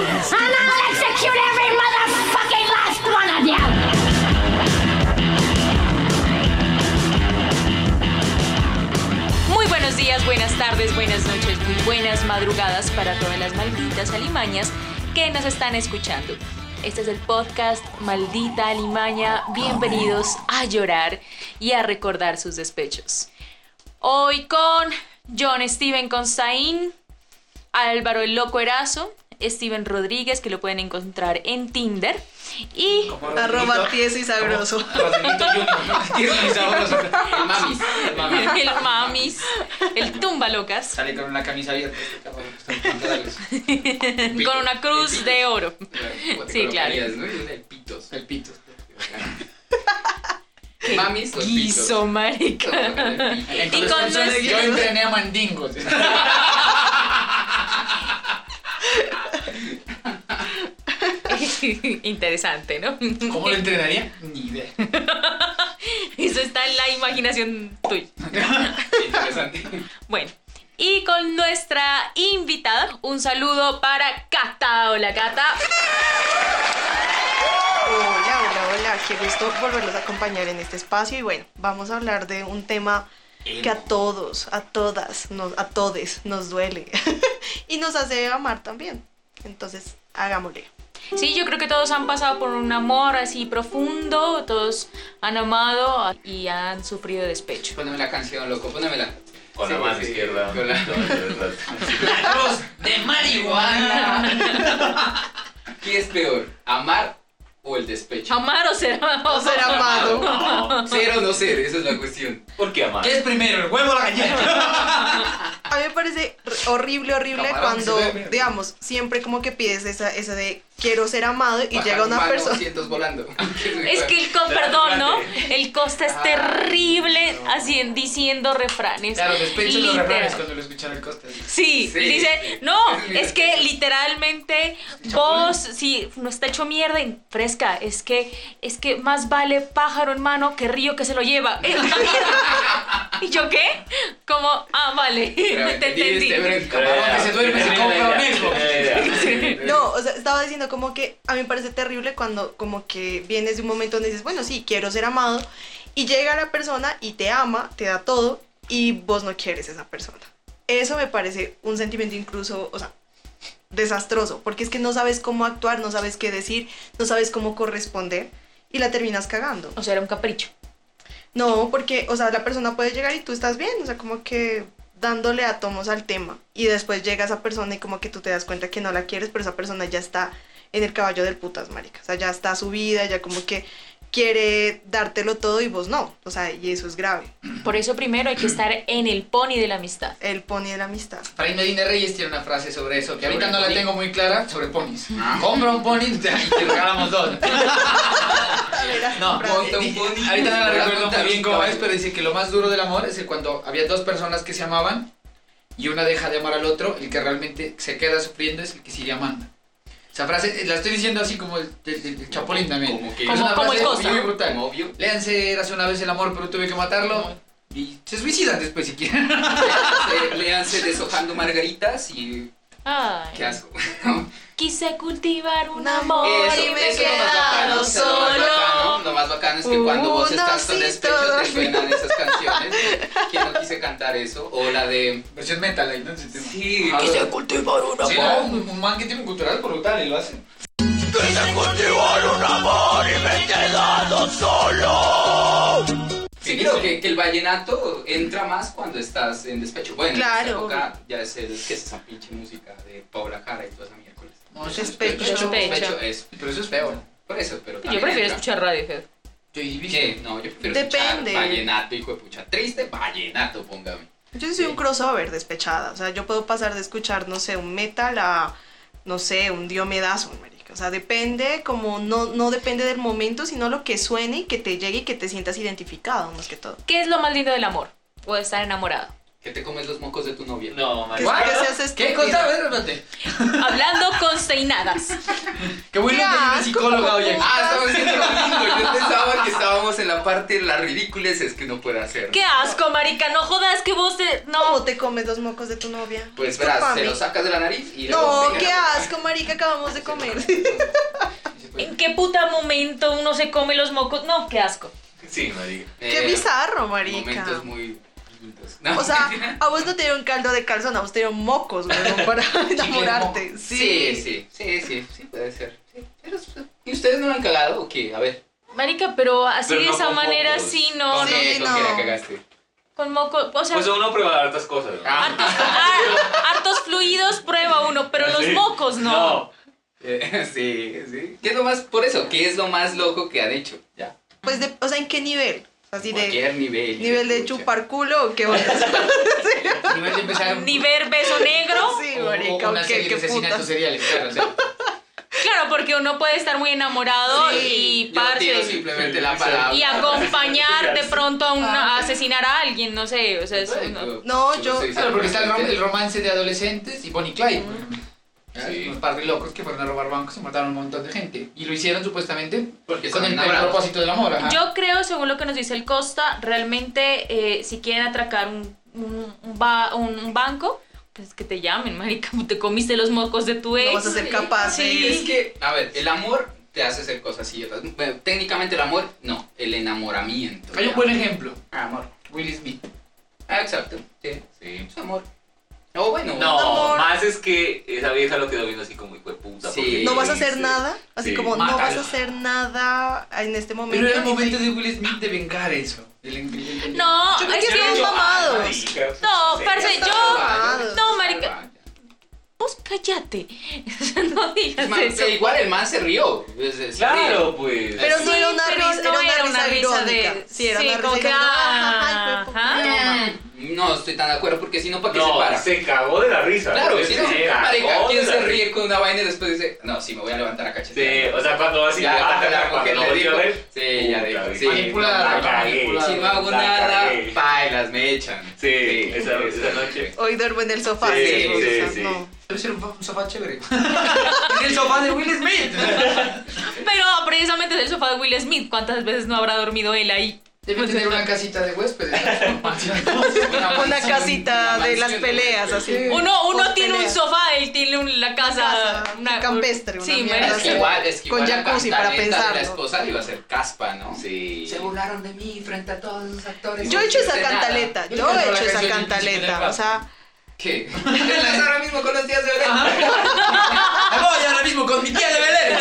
And I'll execute every motherfucking last one! Muy buenos días, buenas tardes, buenas noches, muy buenas madrugadas para todas las malditas alimañas que nos están escuchando. Este es el podcast Maldita Alimaña. Bienvenidos a llorar y a recordar sus despechos. Hoy con John Steven Constaín, Álvaro el Loco Erazo, Steven Rodríguez, que lo pueden encontrar en Tinder, y Arroba tieso y sabroso. Tieso y sabroso. El mamis. El mamis. el Mamis, el Tumba Locas, Sale con una camisa abierta. este con una cruz de oro. Sí, claro. de pitos. El pito. Mamis pitos. Guiso, marica. Y con Yo entrené a mandingos. Interesante, ¿no? ¿Cómo lo entrenaría? Ni idea. Eso está en la imaginación tuya. Interesante. Bueno, y con nuestra invitada, un saludo para Cata. Hola, Cata. Hola, hola, hola. Qué gusto volverlos a acompañar en este espacio. Y bueno, vamos a hablar de un tema que a todos, a todas, nos, a todes nos duele. Y nos hace amar también. Entonces, hagámosle. Sí, yo creo que todos han pasado por un amor así profundo, todos han amado y han sufrido despecho. Póneme la canción, loco, pónemela. Con Sí, la mano sí, izquierda. con la- cruz de marihuana. ¿Qué es peor? ¿Amar o el despecho? Amar o ser amado. O ser amado. No. Ser o no ser, esa es la cuestión. ¿Por qué amar? ¿Qué es primero, el huevo o la gallina? A mí me parece horrible, horrible Camarón, cuando, digamos, siempre como que pides esa, esa de quiero ser amado y Bajar llega una mano, persona. asientos volando. Es que el co- perdón, ¿no? El costa es terrible así en- diciendo refranes. Claro, despecho los refranes cuando lo escuchan el coste. Sí, Sí. dice, no, Es es que literalmente vos, sí, no está hecho mierda y fresca, es que, es que más vale pájaro en mano que río que se lo lleva. Eh, una mierda. ¿Y yo qué? Como, ah, vale, Pero te entendí. Camarón que se duerme se compra un Xbox. No, o sea, estaba diciendo como que a mí me parece terrible cuando como que vienes de un momento donde dices, bueno, sí, quiero ser amado, y llega la persona y te ama, te da todo, y vos no quieres esa persona. Eso me parece un sentimiento incluso, o sea, desastroso, porque es que no sabes cómo actuar, no sabes qué decir, no sabes cómo corresponder, y la terminas cagando. O sea, era un capricho. No, porque, o sea, la persona puede llegar y tú estás bien, o sea, como que dándole átomos al tema. Y después llega esa persona y como que tú te das cuenta que no la quieres, pero esa persona ya está en el caballo del putas, marica. O sea, ya está subida, ya como que quiere dártelo todo y vos no. O sea, y eso es grave. Por eso primero hay que estar en el pony de la amistad. El pony de la amistad. Fray Medina Reyes tiene una frase sobre eso, que ahorita ¿Sobre no la pony? tengo muy clara, sobre ponis. Ah. Compra un pony y te regalamos dos. No, Monta un pony. ahorita no la recuerdo muy bien cómo es, pero dice que lo más duro del amor es que cuando había dos personas que se amaban y una deja de amar al otro, el que realmente se queda sufriendo es el que sigue amando. Esa frase eh, la estoy diciendo así como el, el- Chapulín también. Como que- Como- como el Costa. muy brutal. Como obvio. Léanse hace una vez el amor, pero tuve que matarlo. Y se suicidan después si quieren. Léanse, léanse deshojando margaritas y. Ay, Qué asco. quise cultivar un Un amor Eso, y me eso he quedado solo. bacano, lo más bacano es que cuando vos estás con sí despecho te suenan esas canciones. ¿Quién no quise cantar eso? O la de. Versión metal ahí, ¿no? Sí, sí. Sí, Ah, quise cultivar un Sí, amor. ¿no? un, un man que tiene un cultural brutal y lo hace. Sí, creo que, que el vallenato entra más cuando estás en despecho. Bueno, en Claro. esta época ya es el, ¿qué es esa pinche música de Paula Jara y toda esa miércoles? No, eso es Despecho. despecho. Despecho. es. Pero eso es feo. ¿no? Por eso, pero Yo prefiero entra. escuchar Radiohead. Yo y ¿Qué? No, yo prefiero Depende. escuchar vallenato, hijo de pucha. Triste, vallenato, póngame. Yo sí soy un crossover despechada. O sea, yo puedo pasar de escuchar, no sé, un metal a, no sé, un diomedazo, marica. O sea, depende, como no, no depende del momento, sino lo que suene y que te llegue y que te sientas identificado, más que todo. ¿Qué es lo más lindo del amor? O de estar enamorado. Que te comes los mocos de tu novia. No, ¿Qué, marica. qué se hace ¿Qué cosa? A ver, espérate. Hablando consteinadas. Qué bueno que asco, psicóloga hoy aquí. Ah, estamos haciendo lo mismo. Yo pensaba que estábamos en la parte de las ridículas es que uno puede hacer. Qué asco, marica. No jodas que vos te. ¿Cómo No. te comes los mocos de tu novia? Pues verás, Discúlpame. te lo sacas de la nariz y luego No, qué asco, marica, acabamos de comer. ¿En qué puta momento uno se come los mocos? No, qué asco. Sí, marica. Qué Eh, bizarro, marica. Momentos muy. No. O sea, a vos no te dieron caldo de calzón, a vos te dieron mocos, güey, para enamorarte. sí, sí, sí, sí, sí, puede ser. Sí. Pero, ¿Y ustedes no lo han cagado o qué? A ver. Marica, pero así Pero de no esa manera mocos. sí, no, ¿Con no. Sí, no. la cagaste? Con moco. O sea, Pues uno prueba hartas cosas, ¿no? Ah. hartos, ah, hartos fluidos prueba uno, pero los Sí. mocos no. No. Eh, sí, sí. ¿Qué es lo más, por eso, qué es lo más loco que han hecho? Ya. Pues, de, o sea, ¿en qué nivel? Así de Cualquier nivel. nivel de escucha. chupar culo o qué onda? Nivel de empezar un- Ni ver beso negro. Sí, o- o marica, una ¿qué, serie qué de asesinatos seriales, claro. o sea, Claro, porque uno puede estar muy enamorado y Yo tiro parce. simplemente la Sí, palabra. Y acompañar de pronto a, una, Ah. a asesinar a alguien, no sé, o sea, es uno- No, yo- Claro, porque está el, rom- el romance de adolescentes y Bonnie Clyde. Sí. Unos par de locos que fueron a robar bancos y mataron a un montón de gente. Y lo hicieron supuestamente Porque con el, el propósito del amor. ajá. Yo creo, según lo que nos dice el Costa, realmente eh, si quieren atracar un, un, un un- banco, pues que te llamen, marica, te comiste los mocos de tu ex. No vas a ser capaz Sí. de- Es que, a ver, el amor te hace hacer cosas otras. Bueno, técnicamente el amor, no, el enamoramiento. Hay un buen ejemplo. Ah, amor. Will Smith. Ah, exacto. Sí, Sí. es amor. O bueno, No, más es que esa vieja lo quedó viendo así como hijo de puta. Sí. No vas a dice- hacer nada, así Sí. como no vas a hacer nada en este momento. Pero era el momento de Will Smith de vengar eso. El- el- el- el- No, Yo es que están mamados. marica, No, parce, yo... mamados. No, marica, vos cállate. no digas Man, eso. pero igual el man se rió. Es- es- Claro, pues. Pero no Sí, era una pero risa, no era una risa, irónica. de... Sí, era una risa ajá. No estoy tan de acuerdo porque si no, ¿para qué se para? se cagó de la risa. Claro, si no, cagó marica, de ¿quién la se risa. ríe con una vaina y después dice, no, sí, me voy a levantar a Sí, cachetear? o sea, cuando así Ya, cuando la cuando mujer le volteó a dijo, ver. sí, ya puta, dijo, sí, Manipulada, no, la cagué. manipulada. Si no hago La nada, cagué. bailas, me echan. Sí, esa, esa noche. Hoy duermo en el sofá. Sí, sí, sí, sí. no. Debe ser un, un sofá chévere. en el sofá de Will Smith. Pero precisamente es el sofá de Will Smith. ¿Cuántas veces no habrá dormido él ahí? Debe tener una casita de huéspedes. Una casita una de las peleas, así. Sí. Uno, uno Post tiene un sofá, él tiene un- la casa, casa campestre, una sí, mierda Es marica. que igual, es que Con igual la jacuzzi para de la esposa le iba a ser caspa, ¿no? Sí. Se burlaron de mí frente a todos los actores. Yo he hecho esa cantaleta, Yo he hecho esa cantaleta, o sea, ¿Qué? Estás ahora mismo con los días de Belén. Me voy ahora mismo con mi tía de Belén.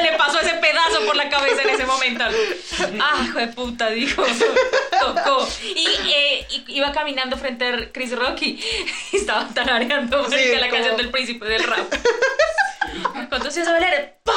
Se le pasó ese pedazo por la cabeza en ese momento. Ah, hijo de puta, dijo. Tocó. Y, eh, iba caminando frente a Chris Rocky y estaba tarareando Sí, la como- canción del príncipe del rap. Cuando se hace bailar, ¡pa!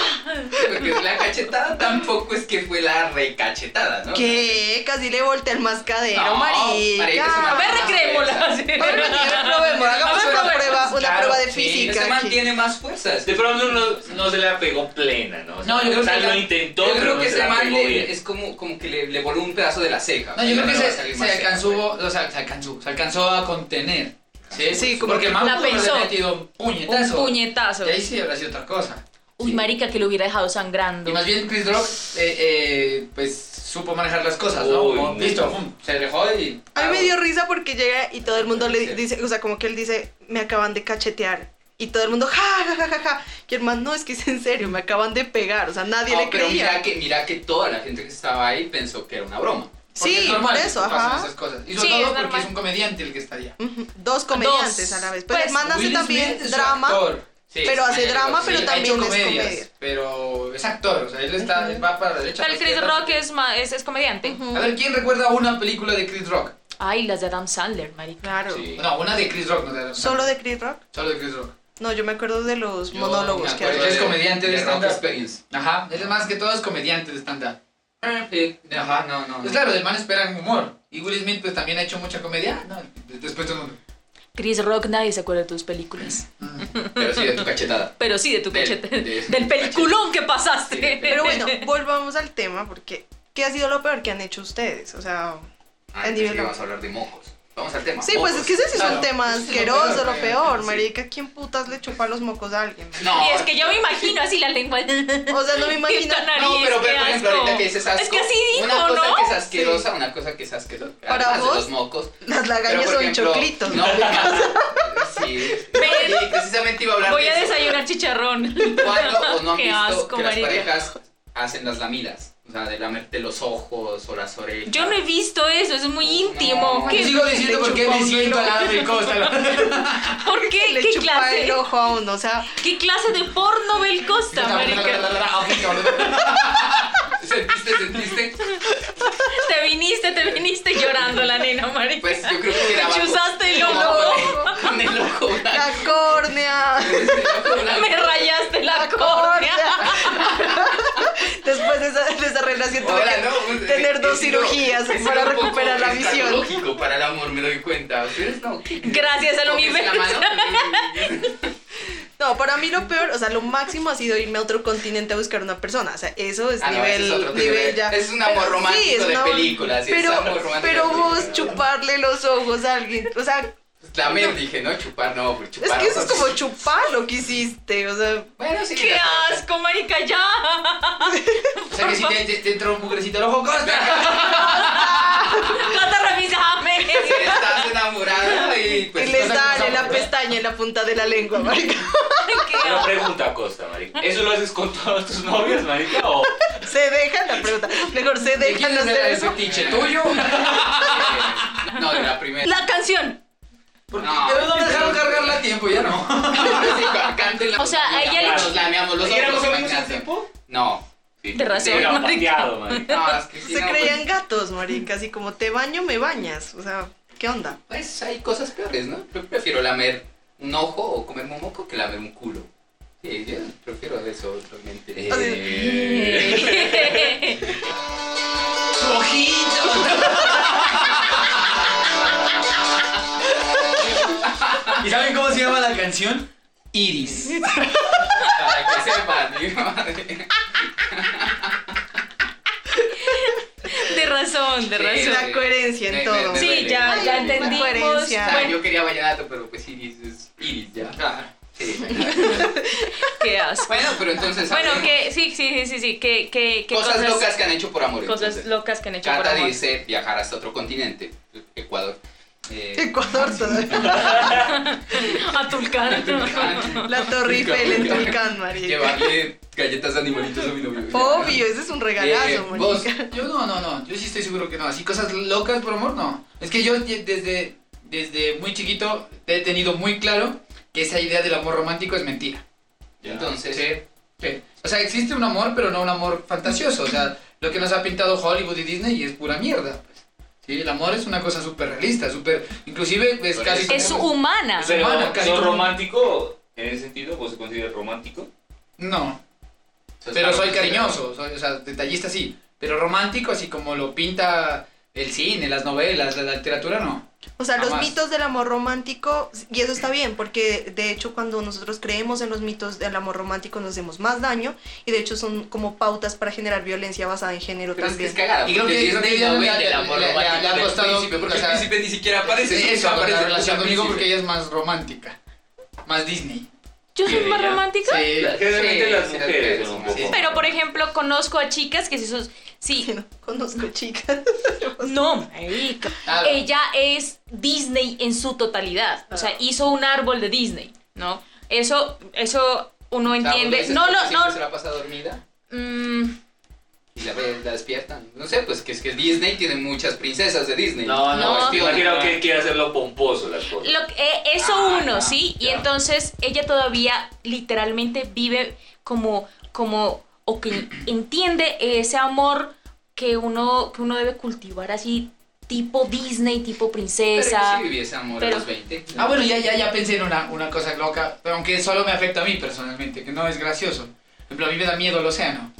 Porque la cachetada tampoco es que fue la recachetada, ¿no? que casi le volteé el mascadero, No, marica, A ver, recreémosla. fuerza. sí. A ver, probemos, hagamos ver, una prueba, una Claro, prueba de sí, física. Ese man aquí. tiene más fuerzas. De pronto no, no se la pegó plena, ¿no? O sea, No, yo creo o sea, que lo la- intentó, Yo creo que se ese la pegó bien. es como, como que le, le voló un pedazo de la ceja. No, yo creo que se, se alcanzó, o sea, se alcanzó, se alcanzó a contener. Sí, Sí, como porque que Mambo la pensó. metido un puñetazo. Un puñetazo. Y ahí sí habrá sido otra cosa. Uy, marica, que lo hubiera dejado sangrando. Y más bien Chris Rock, eh, eh, pues supo manejar las cosas, ¿no? Uy, Como. Listo, pum, se dejó y. A mí me dio risa porque llega y todo el mundo le Sí. dice, o sea, como que él dice, me acaban de cachetear. Y todo el mundo, ja, ja, ja, ja, ja. Y el man, no, es que es en serio, me acaban de pegar. O sea, nadie No, le pero creía. mira que, mira que toda la gente que estaba ahí pensó que era una broma. Porque Sí, es normal por que eso, pasen ajá. esas cosas. Y Sí, sobre es todo porque es un comediante el que está allá. Dos comediantes Dos. a la vez. Pues, Pues, man hace Will también Smith es un drama. actor. Sí, Pero hace drama, sí. pero también hecho es comedia. pero es actor, o sea, él está, él va para la derecha. Pero el Chris izquierda. Rock es, ma- es, es comediante. A ver, ¿quién recuerda una película de Chris Rock? Ay, las de Adam Sandler, marica. Claro. Sí. No, una de Chris Rock, no de Adam ¿Solo Sandler. de Chris Rock? Solo de Chris Rock. No, yo me acuerdo de los Yo monólogos que hace. Es comediante de stand-up. Experience. Ajá, él es más que todo es comediante de stand-up. Sí, Ajá. ajá, no, no. Pues no. claro, del man esperan humor. Y Will Smith pues también ha hecho mucha comedia. No, después todo el mundo. Chris Rock, nadie se acuerda de tus películas. Pero sí, de tu cachetada. Pero sí de tu Del- cachete. de- del peliculón que pasaste. Sí, Pero bueno, volvamos al tema porque ¿qué ha sido lo peor que han hecho ustedes? O sea, Ah, entonces nivel que vamos a hablar de mocos. Vamos al tema. Sí, pues es que ese sí es Claro. un tema Es lo asqueroso, peor, lo peor, marica. ¿Quién putas le chupa los mocos a alguien? No, Y es que yo me imagino así la lengua. O sea, no me imagino. Esta nariz, No, pero ve, por ejemplo, asco. ahorita que dices asco. Es que así dijo, Una cosa ¿no? que es asquerosa, una cosa que es asquerosa. Para además de vos, los mocos. Las Pero, lagañas son ejemplo, choclitos. No, sí. Precisamente iba a hablar Voy de a eso. desayunar chicharrón. ¿Cuándo o no han Qué visto asco, que las parejas hacen las lamidas? O sea, de lamerte los ojos o las orejas. Yo no he visto eso, eso es muy íntimo. No. ¿Qué- Yo sigo diciendo por qué me siento al lado del Costa. ¿Por qué? Le ¿Qué chupa clase? el ojo a uno, o sea, ¿Qué clase de porno ve el Costa, marica? ¿Sentiste, sentiste? Te viniste, te viniste llorando la nena, marica. Pues yo creo que Te era chuzaste el ojo. con- el ojo blanco. la córnea. Me rayaste la La córnea. Después de esa, de esa relación tuve que no, tener dos sido- cirugías para recuperar la visión. lógico para el amor, me doy cuenta. Ustedes no. Gracias al universo. No, para mí lo peor, o sea, lo máximo ha sido irme a otro continente a buscar una persona. O sea, eso es Ah, no, nivel, es nivel nivel. ya. Es un amor romántico de un película, sí, es pero, amor romántico pero de vos chuparle los ojos a alguien, o sea, Lamer dije, ¿no? Chupar, no, pues es chupar. que eso es como chupar lo que hiciste, o sea, Bueno, sí. ¡Qué asco, marica, ya! O sea que si te, te, te entró un mugrecito al ojo, Costa. ¡No te revisame! Si estás enamorada y pues. y le cosas sale la pestaña en la punta de la lengua, marica. ¡Qué Una pregunta, Costa, marica. ¿Eso lo haces con todas tus novias, marica? O Se dejan la pregunta, mejor se ¿De dejan quién es hacer el eso. fetiche tuyo? No, de la primera. La canción. Porque No. pero no me dejaron cargarla a tiempo, ya no. O sea, a ella le- Nos lameamos los ¿Y éramos ojos, imagínate. tiempo? No. Sí. De razón. Sí, pateado. No, es que sí, Se no, creían gatos, marica, así como te baño, me bañas, o sea, ¿qué onda? Pues, pues hay cosas peores, ¿no? Yo prefiero lamer un ojo o comerme un moco que lamer un culo. Sí, yo prefiero eso realmente. Eh, ¡Su ojito! ¿Y saben cómo se llama la canción? Iris. para que sepan, mi madre. De razón, de Sí, razón. La coherencia en Me- todo. me- Sí, ya, ya Ay, entendimos. coherencia. O sea, Bueno, yo quería vallenato, pero pues Iris es Iris, ya. Claro. Sí. qué asco. Bueno, pero entonces. Bueno, hablemos. que sí, sí, sí, sí, sí, que, que, que Cosas, locas que han hecho por amor. cosas entonces. locas que han hecho por Cata amor. dice viajar hasta otro continente, Ecuador. Eh, Ecuador todavía. A Tulcán. La Torre Eiffel en Tulcán, marica. Llevarle galletas de animalitos a mi novio. Obvio, ese es un Eh, regalazo, vos, marica. Yo no, no, no. Yo sí estoy seguro que no. Así cosas locas por amor, no. Es que yo desde, desde muy chiquito he tenido muy claro que esa idea del amor romántico es mentira. entonces, Sí, sí. O sea, existe un amor, pero no un amor fantasioso. O sea, lo que nos ha pintado Hollywood y Disney es pura mierda. Sí, el amor es una cosa súper realista, súper... Inclusive es casi... Es como- humana. Pero, humano, casi ¿sos como- romántico en ese sentido? ¿Vos se consideras romántico? No, pero soy cariñoso, soy, o sea, detallista sí. Pero romántico, así como lo pinta el cine, las novelas, la, la literatura, no. O sea, los mitos del amor romántico, y eso está bien, porque de hecho cuando nosotros creemos en los mitos del amor romántico nos hacemos más daño, y de hecho son como pautas para generar violencia basada en género Pero es que también. es cagada, Y creo que- Disney no le- vende el le- amor le- le- romántico le ha costado- príncipe, porque o sea, el príncipe ni siquiera aparece. Eso, aparece la el relación conmigo porque ella es más romántica. Más Disney. ¿Yo soy ¿Quién, más romántica? Sí. Generalmente sí, las sí, mujeres sí, son un sí. poco... Pero, por ejemplo, conozco a chicas que sí son... Sí, No, conozco chicas. no, marica. Ella es Disney en su totalidad. O sea, hizo un árbol de Disney, ¿no? Eso, eso uno O sea, vos entiende. No, no, no. se la pasa dormida mm, y la, la despiertan. No sé, pues que es que Disney tiene muchas princesas de Disney. No, no, No. no. Imagino que quiere hacerlo pomposo las cosas. Lo que- eh, eso Ah, uno, ya, ¿sí? Y ya. entonces ella todavía literalmente vive como, como, o que entiende ese amor que uno, que uno debe cultivar así, tipo Disney, tipo Pero princesa. yo sí viví ese amor Pero- a los 20. Ah, bueno, ya, ya, ya pensé en una, una cosa loca, pero aunque solo me afecta a mí personalmente, que no es gracioso. Por ejemplo, a mí me da miedo el océano.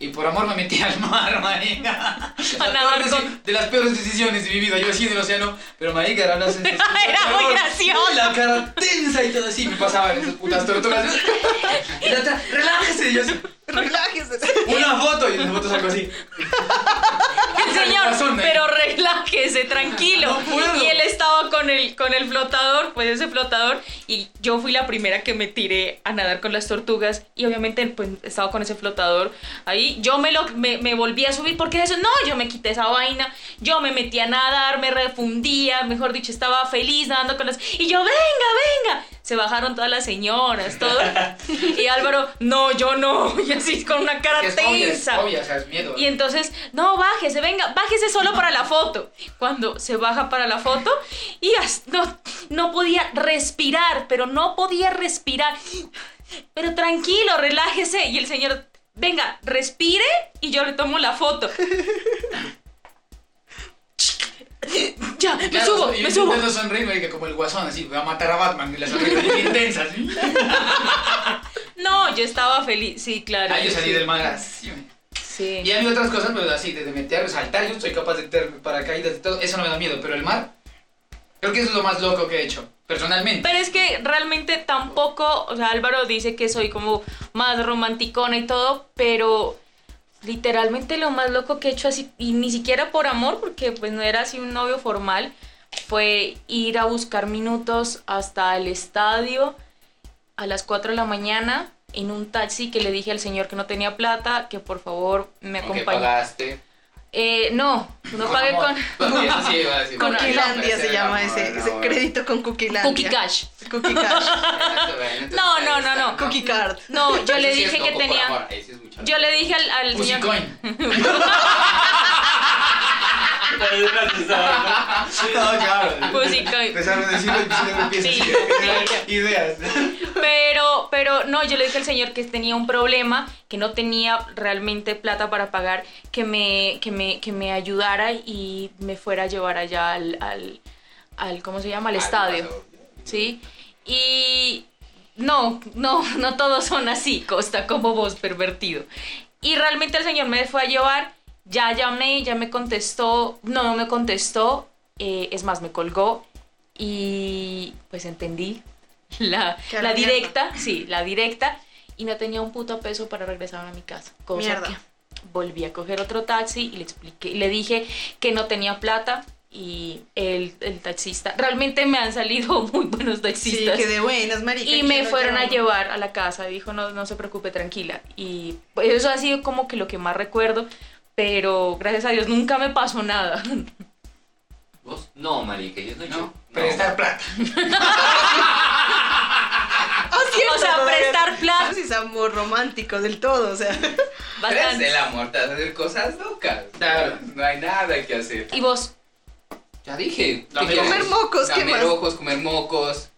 Y por amor me metí al mar, marica. La nadar con- De las peores decisiones de mi vida. Yo así en el océano, pero marica era una sensación. Era muy gracioso. La cara tensa y todo así. Me pasaban esas putas tortugas. Y la otra, relájese. Y yo así, Relájese. una foto. Y en la foto salgo así. Señor, pero relájese, tranquilo. No y él estaba con el, con el flotador, pues ese flotador, y yo fui la primera que me tiré a nadar con las tortugas, y obviamente pues estaba con ese flotador ahí. Yo me, lo, me, me volví a subir, porque eso, no, yo me quité esa vaina, yo me metí a nadar, me refundía, mejor dicho, estaba feliz nadando con las... Y yo, venga, venga. Se bajaron todas las señoras, todo. Y Álvaro, no, yo no. Y así con una cara Es obvio, es tensa. obvio, o sea, es miedo. Y entonces, no, bájese, venga, bájese solo para la foto. Cuando se baja para la foto, y no, no podía respirar, pero no podía respirar. Pero tranquilo, relájese. Y el señor, venga, respire y yo le tomo la foto. Ya, me Claro, subo, me subo. marica, como el guasón, así, voy a matar a Batman, y la sonrisa bien intensa, así. No, yo estaba feliz, sí, claro. Ahí yo salí sí. del mar así. Sí. Y mí otras cosas, pero así, desde meter, saltar, yo soy capaz de meter paracaídas y todo, eso no me da miedo, pero el mar, creo que eso es lo más loco que he hecho, personalmente. Pero es que realmente tampoco, o sea, Álvaro dice que soy como más romanticona y todo, pero literalmente lo más loco que he hecho así, y ni siquiera por amor, porque pues no era así un novio formal, fue ir a buscar minutos hasta el estadio a las 4 de la mañana en un taxi que le dije al señor que no tenía plata, que por favor me acompañara. pagaste. Eh, no, no pagué con Bueno, eso sí iba a decir. Con Cookielandia Ese se llama ese, ese crédito con Cookielandia. Cookie Cash. Cookie Cash. No, no, no, no. Cookie Card. No, yo le dije que tenía... Yo le dije al, al señor... No, claro. Pussy coin. Empezaron a decirlo y Sí, sí. Ideas. Pero, pero no, yo le dije al señor que tenía un problema, que no tenía realmente plata para pagar, que me, que me, que me ayudara y me fuera a llevar allá al, al, al ¿cómo se llama? Al estadio. ¿Sí? Y no, no, no todos son así, Costa, como vos, pervertido. Y realmente el señor me fue a llevar, ya llamé, ya me contestó, no, no me contestó, eh, es más, me colgó y pues entendí la, la directa, sí, la directa, y no tenía un puto peso para regresar a mi casa. Cosa Mierda. que volví a coger otro taxi y le expliqué, le dije que no tenía plata y el, el taxista, realmente me han salido muy buenos Sí, taxistas. que de buenas, marica. Y ¿quién me fueron a llevar a la casa, dijo, no, no se preocupe, tranquila. Y pues, eso ha sido como que lo que más recuerdo, pero gracias a Dios nunca me pasó nada. ¿Vos? No, marica, yo no he hecho. No, prestar plata. O sea, prestar plata. Es amor romántico del todo, o sea. Pero es Bastante. el amor, te vas a hacer cosas locas. Claro. No hay nada que hacer. Y vos, Ya dije. Comer mocos, ¿qué más? ojos, comer mocos.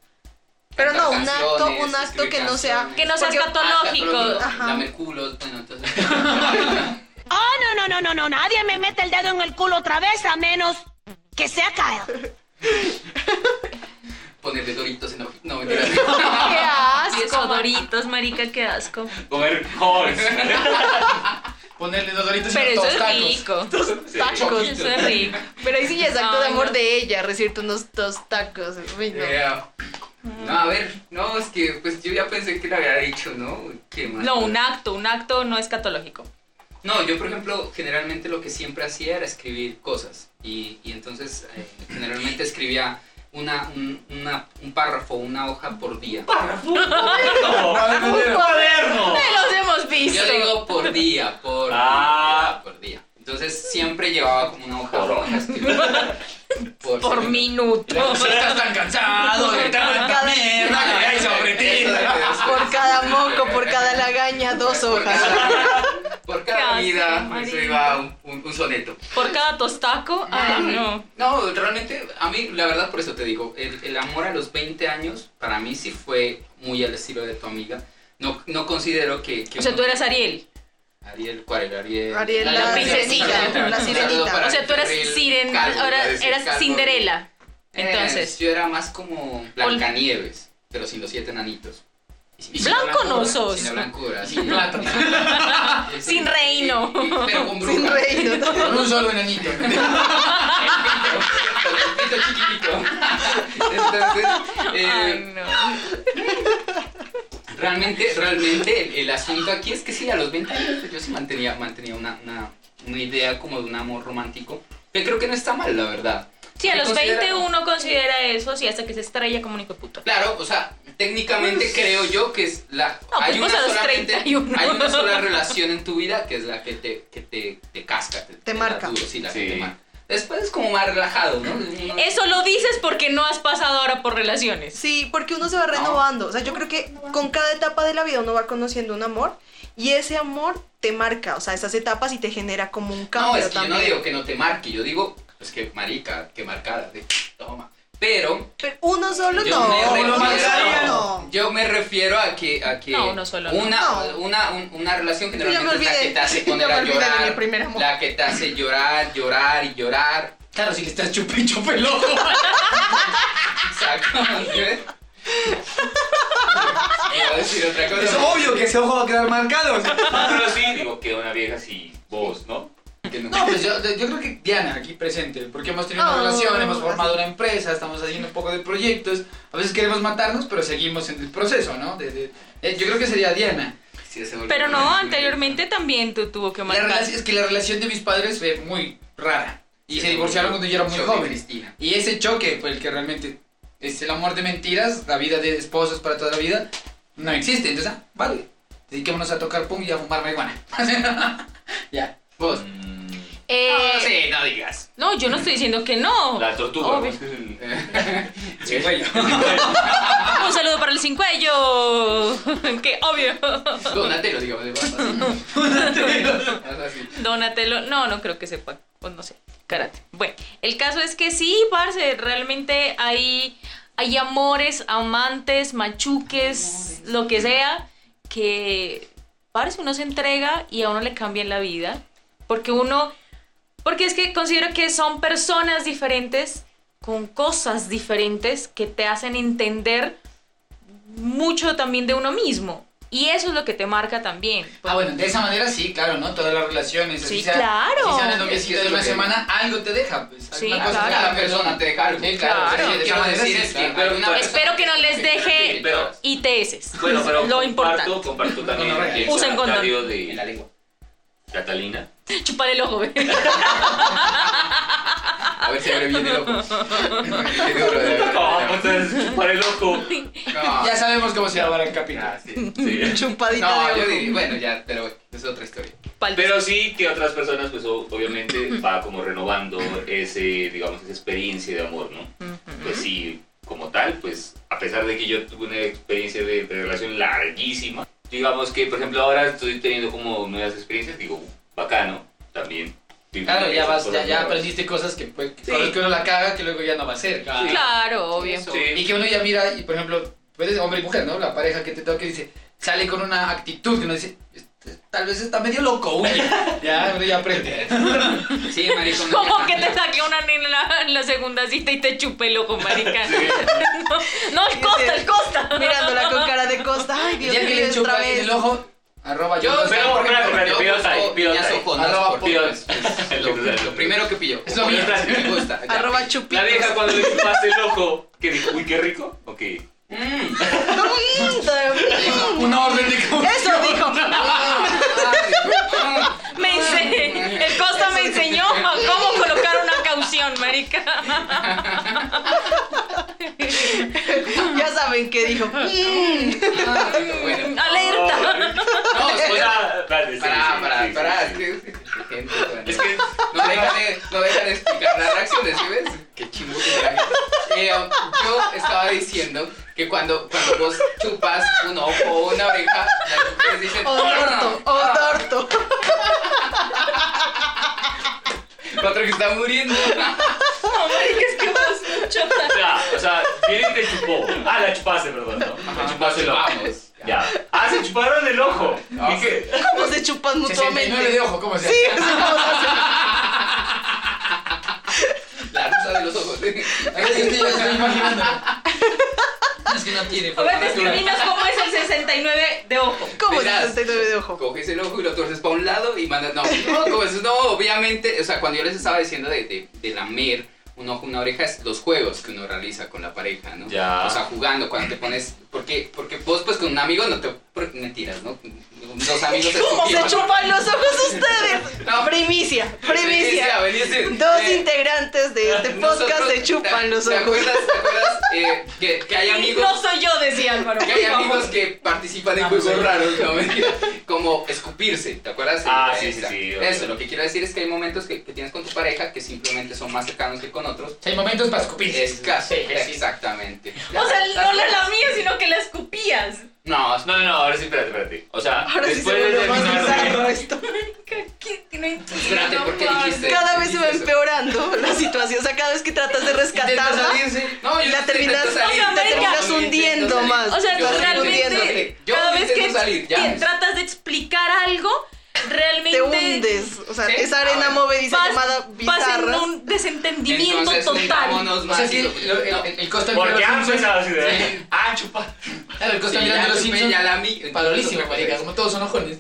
Pero no, un acto, un acto que no sea. que no sea escatológico. Ah, Ajá. Lamer culos, bueno, entonces. Oh, no, no, no, no, no. Nadie me mete el dedo en el culo otra vez a menos que sea Kyle. Ponerle doritos en la No, mentira. ¡Qué asco! doritos, marica, qué asco. Comer halls. Ponerle dos doritos Pero en eso los es tacos. rico. Tacos. Eso es rico. Pero ahí sí ya es acto de Ay, amor no. de ella, recibirte unos dos tacos. Uy, no. No, a ver, no, es que pues yo ya pensé que le había dicho, ¿no? ¿Qué más? No, un acto, un acto no escatológico. No, yo por ejemplo, generalmente lo que siempre hacía era escribir cosas. Y, y entonces eh, generalmente escribía una, un, una- un párrafo, una hoja por día. ¡Un cuaderno! ¡Me los hemos visto! Yo digo por día, por Ah. día, por día. Entonces siempre llevaba como una hoja Por roja escribida. Por, Por minuto. Estás tan cansado de tanta mierda que hay sobre ti. Por cada moco, por cada lagaña, dos hojas. Por cada vida, eso marica. iba un, un- un soneto. Por cada tostaco, ay no. No, realmente, a mí, la verdad, por eso te digo, el, el amor a los 20 años, para mí sí fue muy al estilo de tu amiga. No, no considero que... que O sea, uno- tú eras Ariel. Ariel, ¿cuál era? Ariel. Ariel, la Un princesita, saludo la sirenita. O sea, tú eras siren, Calvo, ahora eras Calvo. Cinderela. Eh, Entonces, yo era más como Blancanieves, pero sin los siete enanitos. Sin- Blanco no sos. Sin la blancura, Sin plata. Sin reino. pero con. Sin reino, ¿no? Con un solo enanito. El pito chiquitito. Entonces, eh, ay no. Realmente, realmente el, el asunto aquí es que sí, a los 20 años pues, yo sí mantenía, mantenía una, una, una idea como de un amor romántico, que creo que no está mal, la verdad. Sí, a los considera- 20 uno considera eso, sí, hasta que se estrella como un hijo de puta. Claro, o sea, técnicamente creo yo que es la No, pues hay, vos una a los solamente- 31. hay una sola relación en tu vida que es la que te, que te, te casca, te, marca. duro, sí, la que Sí. te marca. Después es como más relajado, ¿no? Eso lo dices porque no has pasado ahora por relaciones. Sí, porque uno se va renovando. O sea, yo creo que con cada etapa de la vida uno va conociendo un amor y ese amor te marca, o sea, esas etapas y te genera como un cambio No, es que también. yo no digo que no te marque, yo digo, pues que marica, que marcada, de, toma. Pero Pero uno solo yo no, me uno refiero, solo no. yo me refiero a que, a que No, uno solo no. una, No. una, un- una relación Yo me generalmente es la olvidé. que te hace Yo poner a olvidé de llorar, mi primer amor. la que te hace llorar, llorar y llorar. Claro, si le estás chupe y chupe el ojo. Exacto. ¿sí ves? Iba a decir otra cosa. Es obvio que ese ojo va a quedar marcado. No, pero sí, digo que una vieja así, vos, ¿no? No. Pues yo, yo creo que Diana, aquí presente, porque hemos tenido una Oh, relación, hemos formado una empresa, estamos haciendo un poco de proyectos, a veces queremos matarnos, pero seguimos en el proceso, ¿no? De- de- eh, yo creo que sería Diana. Sí, Pero no, una- anteriormente también tú tuvo que La marcar. relación, es que la relación de mis padres fue muy rara y se divorciaron cuando yo era muy Choque, joven. Cristina. Y ese choque fue el que realmente es el amor de mentiras, la vida de esposos para toda la vida, no existe. Entonces, ah, vale, dediquémonos a tocar pum y a fumar marihuana. ya. Vos. Mm, Eh, No, sí, no digas. no, yo no estoy diciendo que no. La tortuga. Obvio. güey. Un saludo para el sin cuello. que obvio. Donatello, digamos. Donatello. Donatello, no, no creo que sepa, pues no sé, karate. Bueno, el caso es que sí, parce, realmente hay, hay amores, amantes, machuques, lo que sea, que, parce, uno se entrega y a uno le cambia la vida, porque uno, porque es que considero que son personas diferentes, con cosas diferentes, que te hacen entender mucho también de uno mismo. Y eso es lo que te marca también. Ah, bueno, de esa manera sí, claro, ¿no? Todas las relaciones. Sí, sea- claro. el Es que de una lo semana, algo te deja, pues. Sí, alguna cosa claro. persona te deja algo. Sí, Claro. Lo de esa quiero manera decir sí, es que claro. alguna vez- Espero que no les deje Pero- ITS. Bueno, pero lo comparto, importante. comparto también el Usen condón. comentario En la de lengua. Catalina. Chupar el ojo, ve. A ver si abre bien el ojo. Qué duro, de verdad. ¿Cómo entonces chupar el ojo? No, Ya sabemos cómo se llamará el capítulo. Ah, sí. No, de yo ojo. diría, bueno, ya, pero es otra historia. Pal- Pero sí que otras personas, pues o- obviamente va como renovando ese, digamos, esa experiencia de amor, ¿no? Pues sí, como tal, pues a pesar de que yo tuve una experiencia de, de relación larguísima, digamos que, por ejemplo, ahora estoy teniendo como nuevas experiencias, digo, bacano también. Claro, ya vas, ya, ya aprendiste cosas que, pues, Sí. con las que uno la caga, que luego ya no va a ser. Claro, obvio. Eso. Sí. Y que uno ya mira, y por ejemplo, puedes hombre y mujer, ¿no? La pareja que te toca y dice, sale con una actitud que uno dice, "Este, tal vez está medio loco, uy. ya, uno ya aprende. Sí, marico. no, Como que te saque una nena en la, en la segunda cita y te chupe el ojo, marica. No, no, el costa, el costa. Mirándola con cara de costa. Ay, Dios ya que mío, otra vez. el ojo, arroba Yo, yo. pero- por Arroba lo, lo primero que pillo. Es lo mío. Me gusta. ya. Arroba chupitos. La vieja cuando le chupaste el ojo, que dijo, uy, qué rico, ok. Mm. Una orden de Eso dijo. Me el costa me enseñó a cómo Ya saben qué dijo. Mm. Ah, bueno. Alerta. No, sí, pará, sí, es que gente. Es que No dejan de, no dejan de explicar las reacciones, ¿sí ves? Qué chimbo que la. Eh, yo estaba diciendo que cuando, cuando vos chupas un ojo o una oreja, las mujeres dicen O torto, o torto. Otro que está muriendo. No, marica, es que vos mucho. Ya, o sea, viene y te chupó. Ah, la chupaste, perdón, ¿no? Ajá, La chupaste el ojo. vamos. Ya. Ah, se chuparon el ojo. No. ¿Y qué? ¿Cómo se chupan 69 mutuamente? de ojo, ¿cómo se Sí, hace? sí, ¿cómo se hace? La rusa de los ojos. Es que yo estoy imaginando. Es que no tiene A ver, natural. describinos cómo es el 69 de ojo. ¿Cómo Verás. 69 de ojo? Coges el ojo y lo torces para un lado y mandas. No, no, como eso, no, obviamente. O sea, cuando yo les estaba diciendo de, de, de lamer un ojo, una oreja, es los juegos que uno realiza con la pareja, ¿no? Ya. O sea, jugando, cuando te pones. Porque, porque vos, pues con un amigo no te. Mentiras, ¿no? los amigos ¿Cómo se chupan los ojos ustedes? No. Primicia, Primicia, Dos eh, integrantes de este podcast nosotros- se chupan ¿te- los ¿Te ojos. acuerdas, te acuerdas eh, que, que hay amigos No soy yo, decía Álvaro. que hay amigos que participan en Ah, juegos raros, no mentira, como escupirse, ¿te acuerdas? Ah, Eh, sí, sí. Eso, lo que quiero decir es que hay momentos que, que tienes con tu pareja que simplemente son más cercanos que con otros. Hay momentos para escupir. Es casi, Sí, sí. exactamente. O sea, no la lamía, sino que la escupías. No, No, no, ahora sí, espérate, espérate. O sea, Ahora sí se después de terminar esto. ¿Qué, qué, qué no entiendo, Espérate, ¿por qué dijiste? Cada vez se va Eso. empeorando la situación. O sea, cada vez que tratas de rescatarla. No, yo La terminas- salir. o sea, te marica, terminas hundiendo más. O sea, Yo tú Estás realmente, cada vez que salir, ya. que tratas de explicar algo, realmente te hundes. O sea, Sí. esa arena movediza vas, llamada bizarra. un desentendimiento Entonces, total. metámonos O más sea que lo- lo- el, no. el, el costo Porque de los Simpsons. empezado así de... Sí. Ah, chupa. Claro, el costo Sí, de los Simpsons. ya la mi- entonces, marica, como todos son ojones.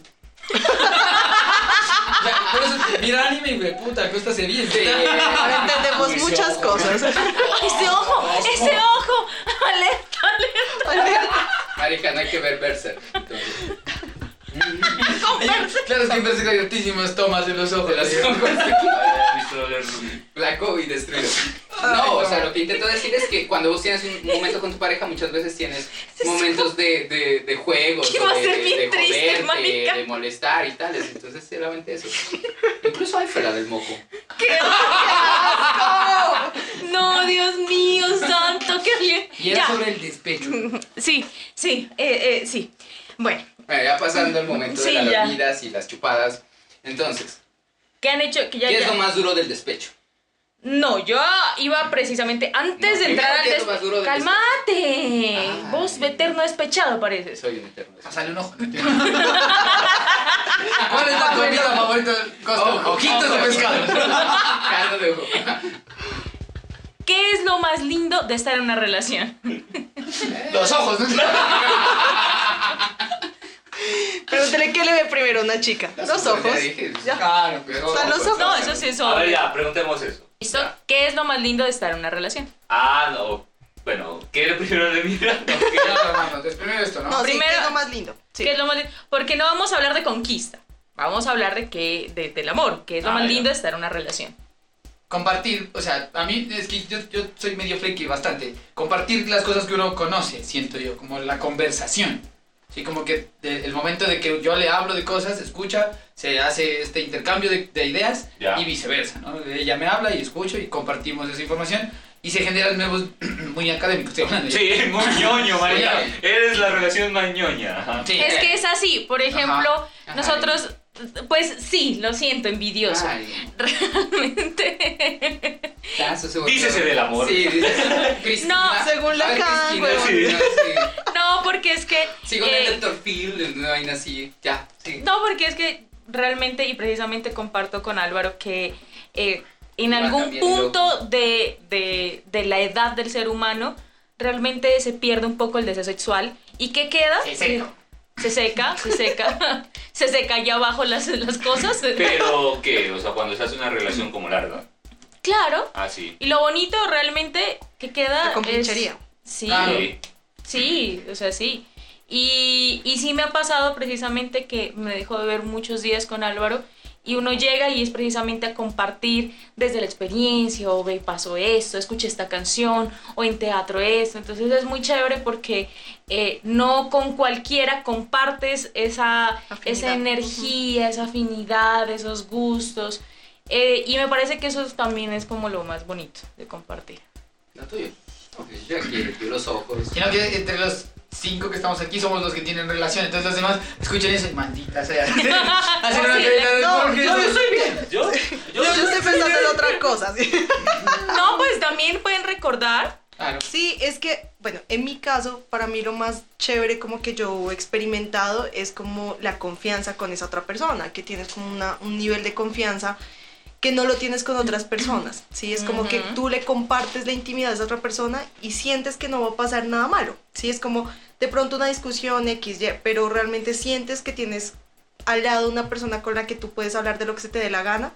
O sea, por eso, mira anime, güey, puta, cuesta bien. Sí. Ahora entendemos muchas ojo, cosas. ¡Ese ojo! ¡Ese ojo! ¡Alerta, alerta! Marica, no hay que ver Berserk. Claro, es que que hay altísimas tomas de los ojos. así. Flaco y destruido. No, o sea, lo que intento decir es que cuando vos tienes un momento con tu pareja, muchas veces tienes momentos de, de, de juegos, de, ser de, bien de triste, joderte, de molestar y tales. Entonces, solamente eso. Incluso hay fuera del moco. ¡Qué asco! No, Dios mío, santo, qué bien. Y era Ya, sobre el despecho. sí, sí, eh, eh, sí. Bueno, Bueno, ya pasando el momento Sí, de las ya. y las chupadas. Entonces, ¿qué han hecho? Que ya, ¿qué es lo más duro del despecho? No, yo iba precisamente antes No, de entrar al primero, ¿qué es lo más duro despecho. del ¡Calmate! Ay. Vos, eterno despechado, pareces. Soy un eterno. Pasale un ojo. ¿Cuál es la comida favorita del costo? Ojo, Ojitos de pescado. Caldo de ojo. ¿Qué es lo más lindo de estar en una relación? Los ojos, ¿no? Pregúntale qué le ve primero a una chica. Los ojos. Ya dije. Ya. Claro, pero. Están los ojos. No, eso sí es A ver, obvio. ya, preguntemos eso. ¿Listo? ¿Qué es lo más lindo de estar en una relación? Ah, no. Bueno, ¿qué es lo primero de mira? No, ¿qué? No, no, no, entonces primero esto, ¿no? No, sí, Primero- ¿qué es lo más lindo? Sí. ¿Qué es lo más lindo? Porque no vamos a hablar de conquista. Vamos a hablar de qué, de- del amor, que es lo Ah, más ya. lindo de estar en una relación. Compartir, o sea, a mí es que yo, yo soy medio friki bastante. Compartir las cosas que uno conoce, siento yo, como la conversación. Sí, como que de- el momento de que yo le hablo de cosas, escucha, se hace este intercambio de, de ideas Ya. y viceversa, ¿no? Ella me habla y escucho y compartimos esa información y se generan nuevos, muy académicos, estoy hablando. Sí, muy ñoño, María. Sí. Eres la relación más ñoña. ajá. Sí. Es que es así, por ejemplo, Ajá. nosotros, pues sí, lo siento, envidioso. Ay, Realmente. Dícese del amor. Sí, dícese. Cristina. No, según A ver, Lacan, Cristina, huevón. sí, sí. No, porque es que. Sigo en eh, el Dr. Phil, una vaina así. Ya, sí. No, porque es que realmente y precisamente comparto con Álvaro que eh, en algún punto de, de- de la edad del ser humano realmente se pierde un poco el deseo sexual. ¿Y qué queda? Se seca. Se seca, se seca. se seca allá abajo las, las cosas. Pero, ¿qué? O sea, cuando se hace una relación como larga. Claro. Ah, sí. Y lo bonito realmente que queda compinchería. es... Sí. Claro. Sí. Sí, o sea, sí. Y, y sí me ha pasado precisamente que me dejó de ver muchos días con Álvaro y uno llega y es precisamente a compartir desde la experiencia, o ve, pasó esto, escuché esta canción, o en teatro esto. Entonces es muy chévere porque eh, no con cualquiera compartes esa, Afinidad. esa energía, esa afinidad, esos gustos. Eh, y me parece que eso también es como lo más bonito de compartir. Tuyo. Ok, Yo aquí los ojos. Que entre los cinco que estamos aquí somos los que tienen relación. Entonces los demás escuchen eso y maldita sea. Hacen una de no, porque yo- yo soy bien. ¿Yo? Yo, yo estoy pensando en otra cosa. sí. No, pues también pueden recordar Claro. Sí, es que, bueno, en mi caso, para mí lo más chévere como que yo he experimentado es como la confianza con esa otra persona, que tienes como una, un nivel de confianza que no lo tienes con otras personas, ¿sí? Es como que tú le compartes la intimidad a esa otra persona y sientes que no va a pasar nada malo, ¿sí? Es como de pronto una discusión X, Y, pero realmente sientes que tienes al lado una persona con la que tú puedes hablar de lo que se te dé la gana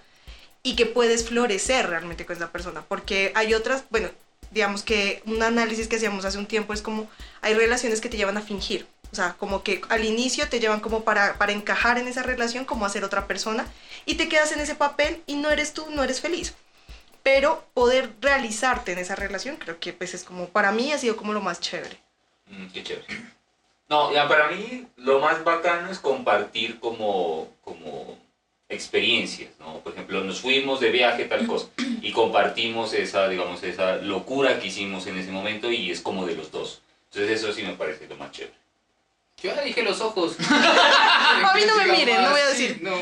y que puedes florecer realmente con esa persona, porque hay otras, bueno, digamos que un análisis que hacíamos hace un tiempo es como hay relaciones que te llevan a fingir, O sea, como que al inicio te llevan como para, para encajar en esa relación, como a ser otra persona, y te quedas en ese papel y no eres tú, no eres feliz. Pero poder realizarte en esa relación, creo que pues es como, para mí ha sido como lo más chévere. Mm, qué chévere. No, ya para mí lo más bacano es compartir como, como experiencias, ¿no? Por ejemplo, nos fuimos de viaje, tal cosa, y compartimos esa, digamos, esa locura que hicimos en ese momento y es como de los dos. Entonces eso sí me parece lo más chévere. Yo ya dije los ojos. A mí no me miren, no voy a sí, decir. no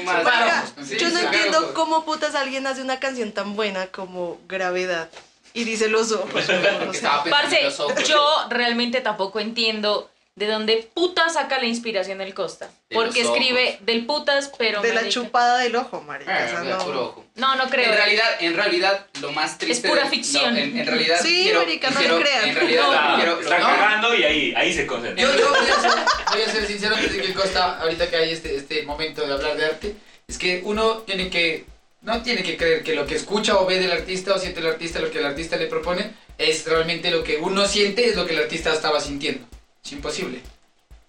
Sí, yo no sí, entiendo claro. cómo putas alguien hace una canción tan buena como Gravedad y dice los ojos. Parce, los ojos. yo realmente tampoco entiendo de dónde puta saca la inspiración el Costa. De Porque los escribe del putas, pero. de la marica, chupada del ojo, marica. Ah, o sea, mira, no. puro ojo. No, no creo. En realidad, en realidad, lo más triste. pura de- ficción. no, en, en realidad, Sí, quiero, marica, no quiero- le crean. En realidad, Está, quiero. está no, cagando y ahí, ahí se concentra. Yo, yo voy, a ser, voy a ser sincero antes de que el Costa, ahorita que hay este, este momento de hablar de arte, es que uno tiene que, no tiene que creer que lo que escucha o ve del artista o siente el artista, lo que el artista le propone, es realmente lo que uno siente, es lo que el artista estaba sintiendo. Es imposible.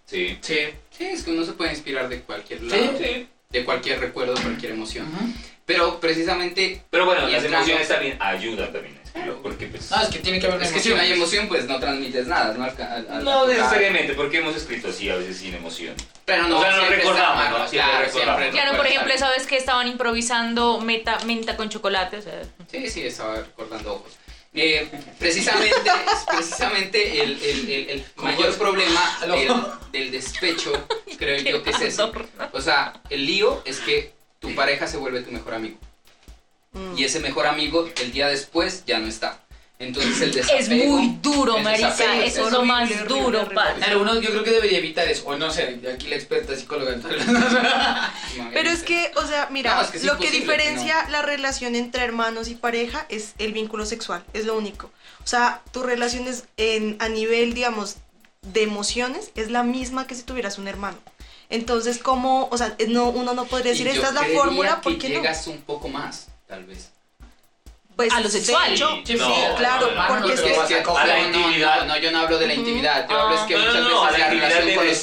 Sí. Sí. Sí, es que uno se puede inspirar de cualquier Sí, lado, sí. de cualquier recuerdo, cualquier emoción. Ujú. Pero precisamente, Pero bueno, las entrando- emociones también ayudan también a escribir, porque pues... No, es que tiene que haber una es que si emoción. no hay emoción, pues no transmites nada, ¿no? Al ca- al- al- No necesariamente, porque hemos escrito así a veces sin emoción. Pero no, O sea, no recordamos, ¿no? Siempre claro, recordamos. siempre Claro, por ejemplo, esa vez que estaban improvisando meta, menta con chocolate, o sea. Sí, sí, estaba recordando ojos. Eh, precisamente, precisamente el, el, el, el mayor problema del, del despecho, creo yo que es eso. O sea, el lío es que tu pareja se vuelve tu mejor amigo. Mm. Y ese mejor amigo, el día después, ya no está. Entonces el desapego... Es muy duro, Eso es lo más horrible, duro, horrible. Claro, uno yo creo que debería evitar eso, o no sé, aquí la experta psicóloga. Pero es que, o sea, mira, No, es que es lo que diferencia la relación entre hermanos y pareja es el vínculo sexual, es lo único. O sea, tu relación es en, a nivel, digamos, de emociones, es la misma que si tuvieras un hermano. Entonces, como, o sea, no, uno no podría decir, Y yo esta es la fórmula, que porque no? llegas un poco más, tal vez. Pues, a lo sexual. de hecho, Sí, No, sí, claro, no, no, porque no, es que- vas a- a la intimidad. No, no, yo no hablo de la intimidad. Yo hablo es que Ah. muchas No, no, veces la, relación de con los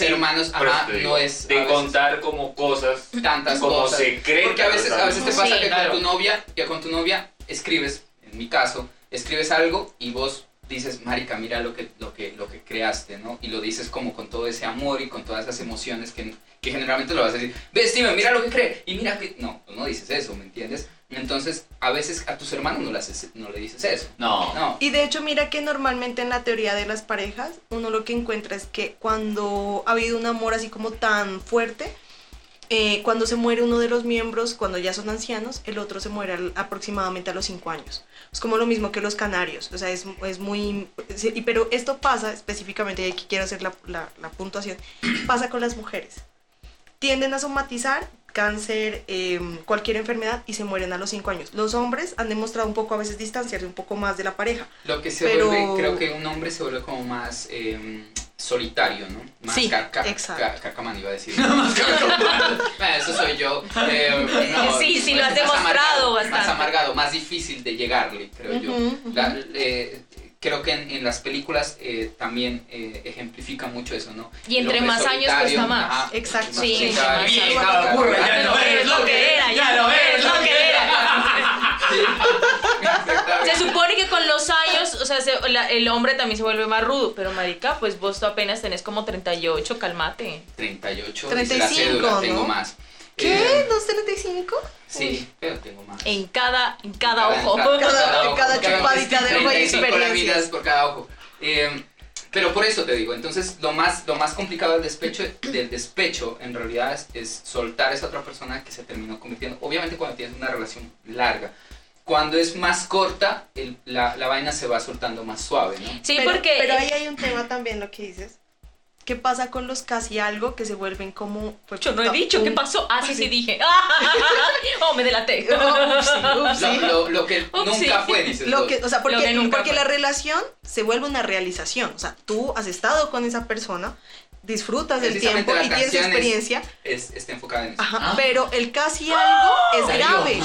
por eso ajá, te digo, no es de contar como cosas tantas como cosas. secretas. Porque a veces, a veces te pasa Sí, que claro. con tu novia, que con tu novia escribes, en mi caso, escribes algo y vos dices, marica, mira lo que, lo que, lo que creaste, ¿no? Y lo dices como con todo ese amor y con todas esas emociones que, que generalmente lo vas a decir, ve Steven, mira lo que cree, y mira que... No, no dices eso, ¿me entiendes? Entonces, a veces a tus hermanos no, le haces- no le dices eso. No. No. Y de hecho, mira que normalmente en la teoría de las parejas, uno lo que encuentra es que cuando ha habido un amor así como tan fuerte, eh, cuando se muere uno de los miembros, cuando ya son ancianos, el otro se muere al- aproximadamente a los 5 años. Es como lo mismo que los canarios, o sea, es, es muy... sí, y- pero esto pasa específicamente, y aquí quiero hacer la, la, la puntuación, pasa con las mujeres. Tienden a somatizar cáncer, eh, cualquier enfermedad y se mueren a los 5 años. Los hombres han demostrado un poco a veces distanciarse un poco más de la pareja. Lo que se Pero- vuelve, creo que un hombre se vuelve como más eh, solitario, ¿no? Más Sí, carca- exacto. ca- cacamán iba a decir. Ah, Eso soy yo. Eh, no, Sí, sí, lo has más demostrado amargado, bastante. Más amargado, más difícil de llegarle, creo yo. La- eh, creo que en, en las películas eh, también eh, ejemplifica mucho eso, ¿no? Y entre más años cuesta más. ajá, Exacto. más Sí, entre más años. ya no eres lo que era, ya no eres lo que Se supone que con los años, o sea, se- la- el hombre también se vuelve más rudo, pero marica, pues vos tú apenas tenés como 38, cálmate. 38, 35, dice la cédula, ¿no? tengo más. ¿Qué? Eh, ¿Los 35? sí, pero tengo más. En cada, en cada Cada- ojo. cada- Cada- ojo, cada chupadita de ojo y 35 experiencias. lamidas por cada ojo. Eh, pero por eso te digo, entonces lo más, lo más complicado del despecho, del despecho en realidad es, es soltar a esa otra persona que se terminó convirtiendo. Obviamente cuando tienes una relación larga. Cuando es más corta, el- la, la vaina se va soltando más suave, ¿no? Sí, pero, porque... Pero ahí hay un tema también, lo que dices. ¿Qué pasa con los casi algo que se vuelven como... pues, Yo no he dicho, ¿qué pasó? Ah, sí, sí dije. oh, me delaté. Oh, upsi, upsi. Lo, lo- lo que Upsi. nunca fue, dices Lo que, o sea, porque, Lo que nunca porque fue. la relación se vuelve una realización. O sea, tú has estado con esa persona, disfrutas del tiempo la y tienes es- experiencia, es, está enfocada en eso. ajá, Ah. pero el casi algo es Salió. grave.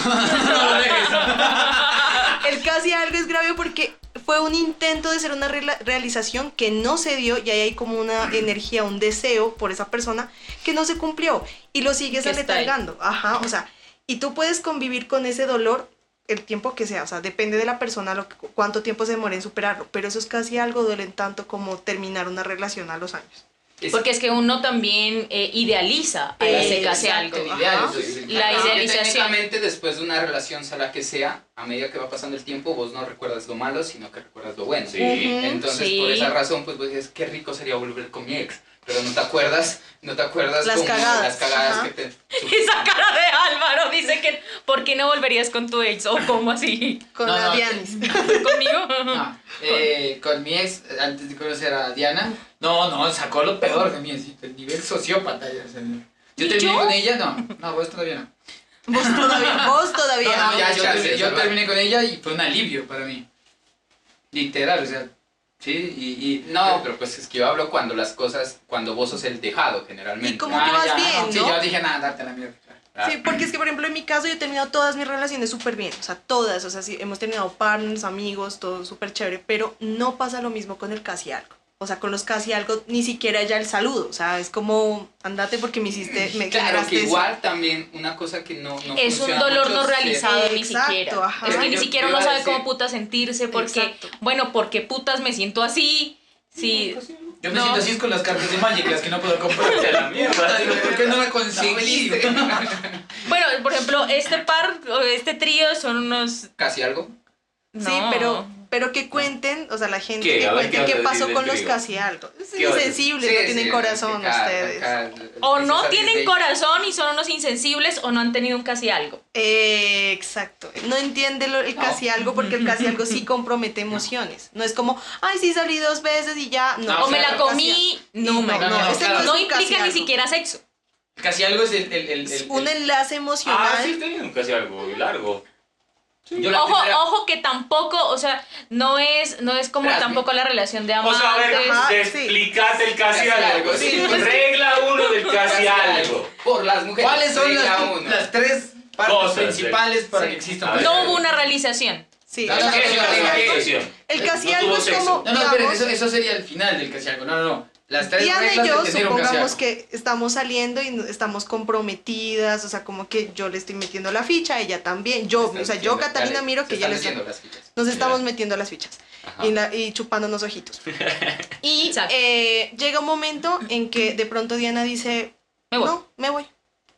el casi algo es grave porque fue un intento de ser una realización que no se dio y ahí hay como una energía, un deseo por esa persona que no se cumplió y lo sigues aletargando. Ajá, o sea, y tú puedes convivir con ese dolor el tiempo que sea, o sea, depende de la persona lo que- cuánto tiempo se demore en superarlo, pero eso es casi algo duelen tanto como terminar una relación a los años. Es- Porque es que uno también eh, idealiza a ese casi Exacto, algo. ajá. Ideal, eso es- La Ajá. idealización. Técnicamente, después de una relación, sea la que sea, a medida que va pasando el tiempo, vos no recuerdas lo malo, sino que recuerdas lo bueno. Sí. Entonces, Sí. por esa razón, pues vos dices, qué rico sería volver con mi ex. Pero no te acuerdas, no te acuerdas Las como cagadas, las cagadas ajá. que te... Esa cara de Álvaro dice que ¿por qué no volverías con tu ex? ¿O cómo así? Con No, la no, Dianis. ¿Conmigo? No, eh, con mi ex, antes de conocer a Diana, no, no, sacó lo peor de mí, así, el nivel sociópata. ya, o sea, yo ¿Y terminé yo? con ella, no, no, vos todavía no. Vos todavía, vos No, todavía. no, ya, yo, chance, terminé- yo terminé con ella y fue un alivio para mí. Literal, o sea, sí, y... y No, pero pues es que yo hablo cuando las cosas, cuando vos sos el dejado, generalmente. Y como que vas bien, Sí, ¿no? yo dije, nada, darte la mierda. Ah, Sí, porque es que, por ejemplo, en mi caso yo he terminado todas mis relaciones súper bien, o sea, todas, o sea, sí, hemos terminado partners, amigos, todo súper chévere, pero no pasa lo mismo con el casi algo. O sea, con los casi algo ni siquiera ya el saludo, o sea, es como, andate porque me hiciste, me Claro, que eso. igual también una cosa que no, no Es un dolor mucho no realizado ni Exacto, siquiera. ajá. Es que ni siquiera uno sabe cómo puta sentirse porque, Exacto. bueno, porque putas me siento así. Sí, Yo me No. siento así con las cartas de Magic, las que no puedo comprar. La mierda. Digo, ¿por qué no la conseguí? Bueno, por ejemplo, este par, o este trío son unos... Casi algo. Sí, pero, pero que cuenten, o sea, la gente ¿Qué? que cuente ¿qué pasó con los casi algo. Es ¿Qué vas a insensibles, Sí, no tienen sí, corazón acá- ustedes. acá- O no de- tienen corazón y son unos insensibles o no han tenido un casi algo. Eh, exacto. No entiende lo- el No. casi algo porque el casi algo sí compromete emociones. No es como, ay, sí salí dos veces y ya. No, No, o me la comí, no, No, no, no, este claro. no, No es un casi implica ni siquiera sexo. Casi algo es el... el, el, Es el- un enlace emocional. Ah, sí, tenía casi algo largo. Yo la Ojo, primera- ojo que tampoco, o sea, no es, no es como tampoco la relación de O amantes. sea, a ver, Ajá, sí. explicate el casi algo. Sí. Regla uno del casi algo. Por las mujeres. ¿Cuáles son las, tres partes Cosas principales para Sí. que exista ver. no hubo una realización. Sí, No, o no, no, el casi no, algo- es como, No, no, digamos, eso, eso sería el final del casi algo. No, no, no. Las tres Diana y reglas yo supongamos que estamos saliendo y estamos comprometidas, o sea, como que yo le estoy metiendo la ficha, ella también, yo, o sea, yo Catalina dale, miro que ella están le está, las fichas. nos estamos Ya. metiendo las fichas y, la- y chupándonos ojitos. Y eh, llega un momento en que de pronto Diana dice, Me voy. no, me voy.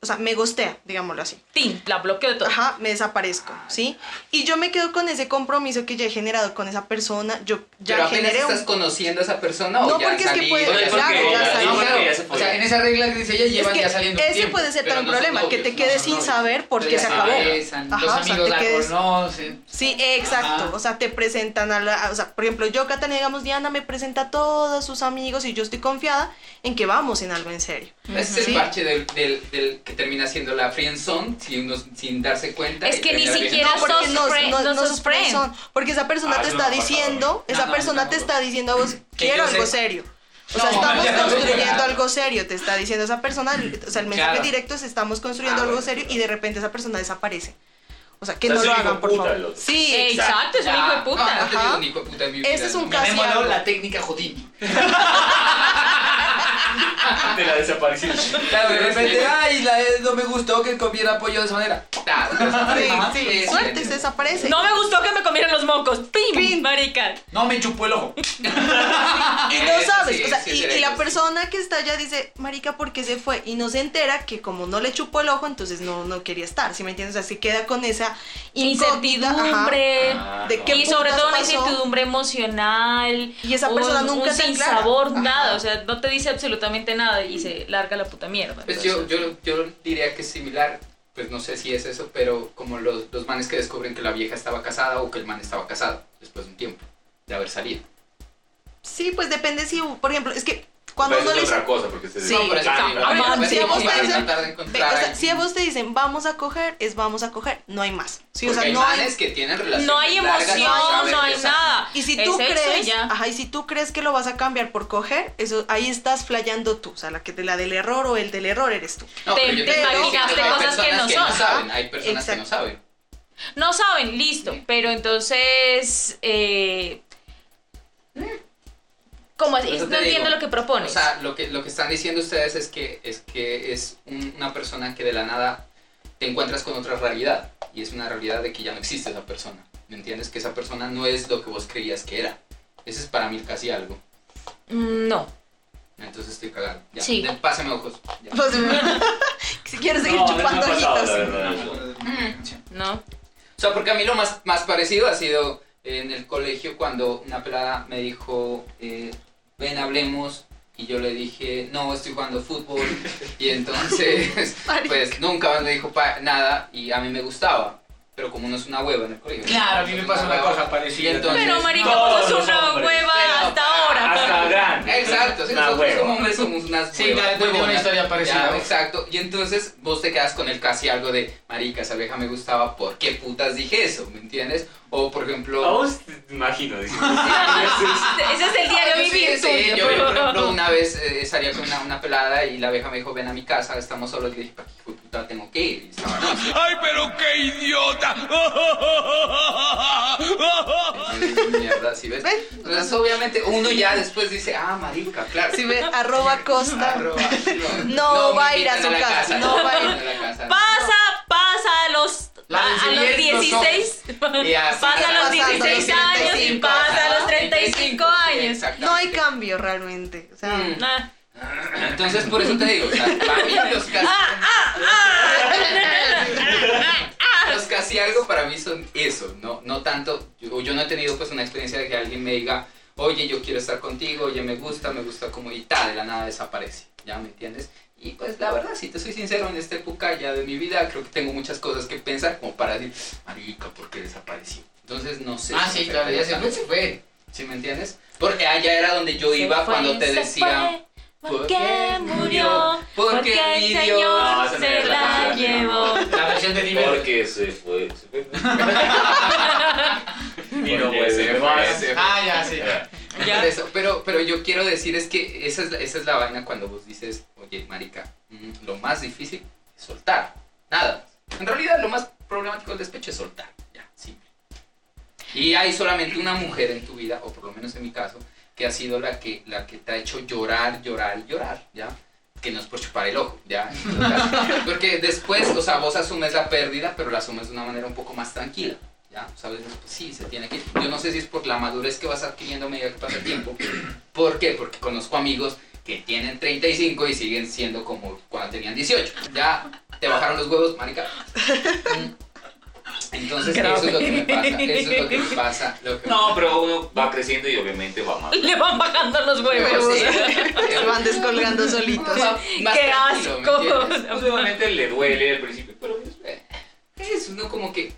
O sea, me gostea, digámoslo así. Tin, la bloqueo de todo. Ajá, me desaparezco, ¿sí? Y yo me quedo con ese compromiso que ya he generado con esa persona. Yo ya Pero generé un... estás conociendo a esa persona No, o ya porque es que puede- claro, ya. No, claro, ya o sea, en esa regla que dice ella Es llevan que ya saliendo un ese tiempo. puede ser no son problema, que te quedes no sin novios. saber por qué se acabó. besan, Ajá, los o sea, te la quedes- conocen. Sí, exacto. Ajá. O sea, te presentan a la. O sea, por ejemplo, yo, Catalina, digamos, Diana me presenta a todos sus amigos y yo estoy confiada en que vamos en algo en serio. Ese es Sí. el parche del, del, del que termina siendo la friendzone sin, uno- sin darse cuenta. Es que ni siquiera No, porque sos no, friend, no, no no sos sos friend. friendzone, Porque esa persona Ah, te está diciendo, esa persona no, te no. está diciendo a vos, quiero algo sé- serio. O sea, No, estamos construyendo algo serio, te está diciendo esa persona, o sea, el mensaje Claro. directo es estamos construyendo Ah, algo serio y de repente esa persona desaparece. O sea, que O sea, no lo hagan, por puta favor. Sí, Exacto, es un hijo de No, puta. no Ajá. un hijo de puta en mi Ese vida, es un ¿no? Me Casi moló algo. la técnica Houdini. De la desaparición. Claro, de repente, ay, la, no me gustó que comiera pollo de esa manera. Sí, sí, sí, suerte, sí. se desaparece. No me gustó que me comieran los mocos. ¡Pim! Pim. Marica. No me chupó el ojo. Y no sabes, sí, o sea, sí, y, sí, y la persona que está allá dice, marica, ¿por qué se fue? Y no se entera que como no le chupó el ojo, entonces no, no quería estar, ¿sí me entiendes? O sea, se queda con esa Incertidumbre. De no. qué y sobre todo una pasó. incertidumbre emocional. Y esa persona un, nunca un sin sabor, Ajá. nada. O sea, no te dice absolutamente nada y se larga la puta mierda. Pues yo, yo, yo diría que es similar, pues no sé si es eso, pero como los, los manes que descubren que la vieja estaba casada o que el man estaba casado después de un tiempo de haber salido. Sí, pues depende si, por ejemplo, es que cuando uno eso es le otra cosa, porque se Sí, No, pero es que- cambia. a ver, Amante. pues, Si a vos te dicen- Ve, o sea, si a vos te dicen vamos a coger, es vamos a coger, no hay más. Sí, o sea, hay no hay. manes que tienen relaciones no hay largas, emoción, saben no hay nada. Y si Es tú crees, ya. ajá, y si tú crees que lo vas a cambiar por coger, eso ahí estás flayando tú, o sea, la que te la del error o el del error eres tú. No, Te- pero te imaginaste cosas que no son. saben, hay personas que no saben. No saben, listo. Pero entonces. Eh, ¿Cómo así? No digo, entiendo lo que propones. O sea, lo que, lo que están diciendo ustedes es que es, que es un- una persona que de la nada te encuentras con otra realidad. Y es una realidad de que ya no existe esa persona. ¿Me entiendes? Que esa persona no es lo que vos creías que era. Ese es para mí casi algo. Mm, no. Entonces estoy cagado. Ya. Sí. De- Pásame ojos. Ya. Pues, si quieres seguir No, chupando pasado, ojitos. la verdad. No. O sea, porque a mí lo más, más parecido ha sido en el colegio cuando una pelada me dijo, eh, ven, hablemos. Y yo le dije, no, estoy jugando fútbol. Y entonces, pues nunca más me dijo pa- nada y a mí me gustaba. Pero como uno es una hueva en el colegio. Claro, a mí me pasó una cosa parecida. Y entonces- Pero marica, vos sos los una hueva Pero- hasta. Hasta grande. Exacto, nosotros como hombres somos unas Sí, huevas una huevonas. historia parecida. Ya, exacto. Y entonces vos te quedas con el casi algo de, marica, esa vieja me gustaba, ¿por qué putas dije eso? ¿Me entiendes? O por ejemplo... A vos te imagino. Ese es el diario Ah, sí, vivir sí, tuyo. yo, yo, por ejemplo, una vez eh, salía con una, una pelada y la vieja me dijo, ven a mi casa, estamos solos. Y le dije, ¿para qué puta tengo que ir? Y estaba, no, sí. ¡Ay, pero qué idiota! Mierda, ¿sí ves? ¿Ven? Entonces, obviamente, uno ya después dice, ah, marica, claro. Si ve, arroba costa. Arroba, No me va a ir a su la casa, no va a ir. a la casa. Pasa, pasa a los. La a, a los resiliencia, los 16. Y así Pasa a los pasando 16 los años y 35, pasa a los ajá, 35 años. No hay cambio realmente. O sea, Mm. Ah. Entonces, por eso te digo, o sea, para mí los casi, los casi algo para mí son eso, no, no tanto, yo, yo no he tenido pues una experiencia de que alguien me diga, oye, yo quiero estar contigo, oye, me gusta, me gusta como y tal, de la nada desaparece, ¿ya me entiendes? Y pues la verdad, si te soy sincero, en esta época ya de mi vida creo que tengo muchas cosas que pensar como para decir, marica, ¿por qué desapareció? Entonces no sé. Ah, si sí, claro, ya se fue, se fue. ¿Sí me entiendes? Porque allá era donde yo iba fue, cuando te decía... fue, porque murió, Porque porque el Señor No, se la la llevó. La versión de nivel. Porque se fue. Se fue. y no Porque puede se ser fue, más. se fue. Ah, ya, sí. Ya. Por eso, pero, pero yo quiero decir es que esa es, la, esa es la vaina cuando vos dices, oye, marica, mm, lo más difícil es soltar, nada. En realidad lo más problemático del despecho es soltar, ya, simple. Y hay solamente una mujer en tu vida, o por lo menos en mi caso, que ha sido la que, la que te ha hecho llorar, llorar llorar, ¿ya? Que no es por chupar el ojo, ¿ya? Porque después, o sea, vos asumes la pérdida, pero la asumes de una manera un poco más tranquila. ¿Ya? ¿Sabes? Pues sí, se tiene que... Yo no sé si es por la madurez que vas adquiriendo a medida que pasa el tiempo. ¿Por qué? Porque conozco amigos que tienen 35 y siguen siendo como cuando tenían 18. Ya te bajaron los huevos, marica. Entonces eso es lo que me pasa. Eso es lo que me pasa. lo que me No, pero uno va creciendo y obviamente va más. Le van bajando los huevos. Sí. se van descolgando solitos. Más ¡Qué tranquilo, ¿me asco! obviamente le duele al principio, pero Eh, Es uno como que,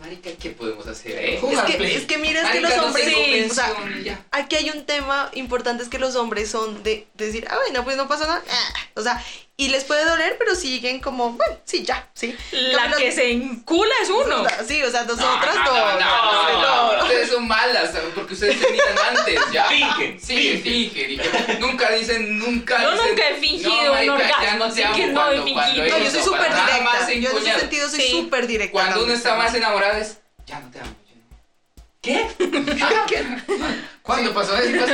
marica, ¿qué podemos hacer? eh? Es que, play. es que mira, es que los no hombres, o sea, ya. aquí hay un tema importante, es que los hombres son de, de decir, ah, bueno, pues no pasa nada, ah, o sea, y les puede doler, pero siguen como, bueno, sí, ya, sí. La Como que los- se encula es uno. Sí, o sea, nosotras no, no, no, no, no, no. Porque ustedes terminan antes, ya. Fingen, Sí, fingen. y que nunca dicen, nunca Yo dicen, nunca he fingido un marica, ya orgasmo, no te amo que no he cuando fingido. No, yo soy súper directa, yo en ese sentido soy Sí. súper directa. Cuando uno está más enamorado es, ya no te amo. ¿Qué? Ah, ¿Cuándo pasó eso?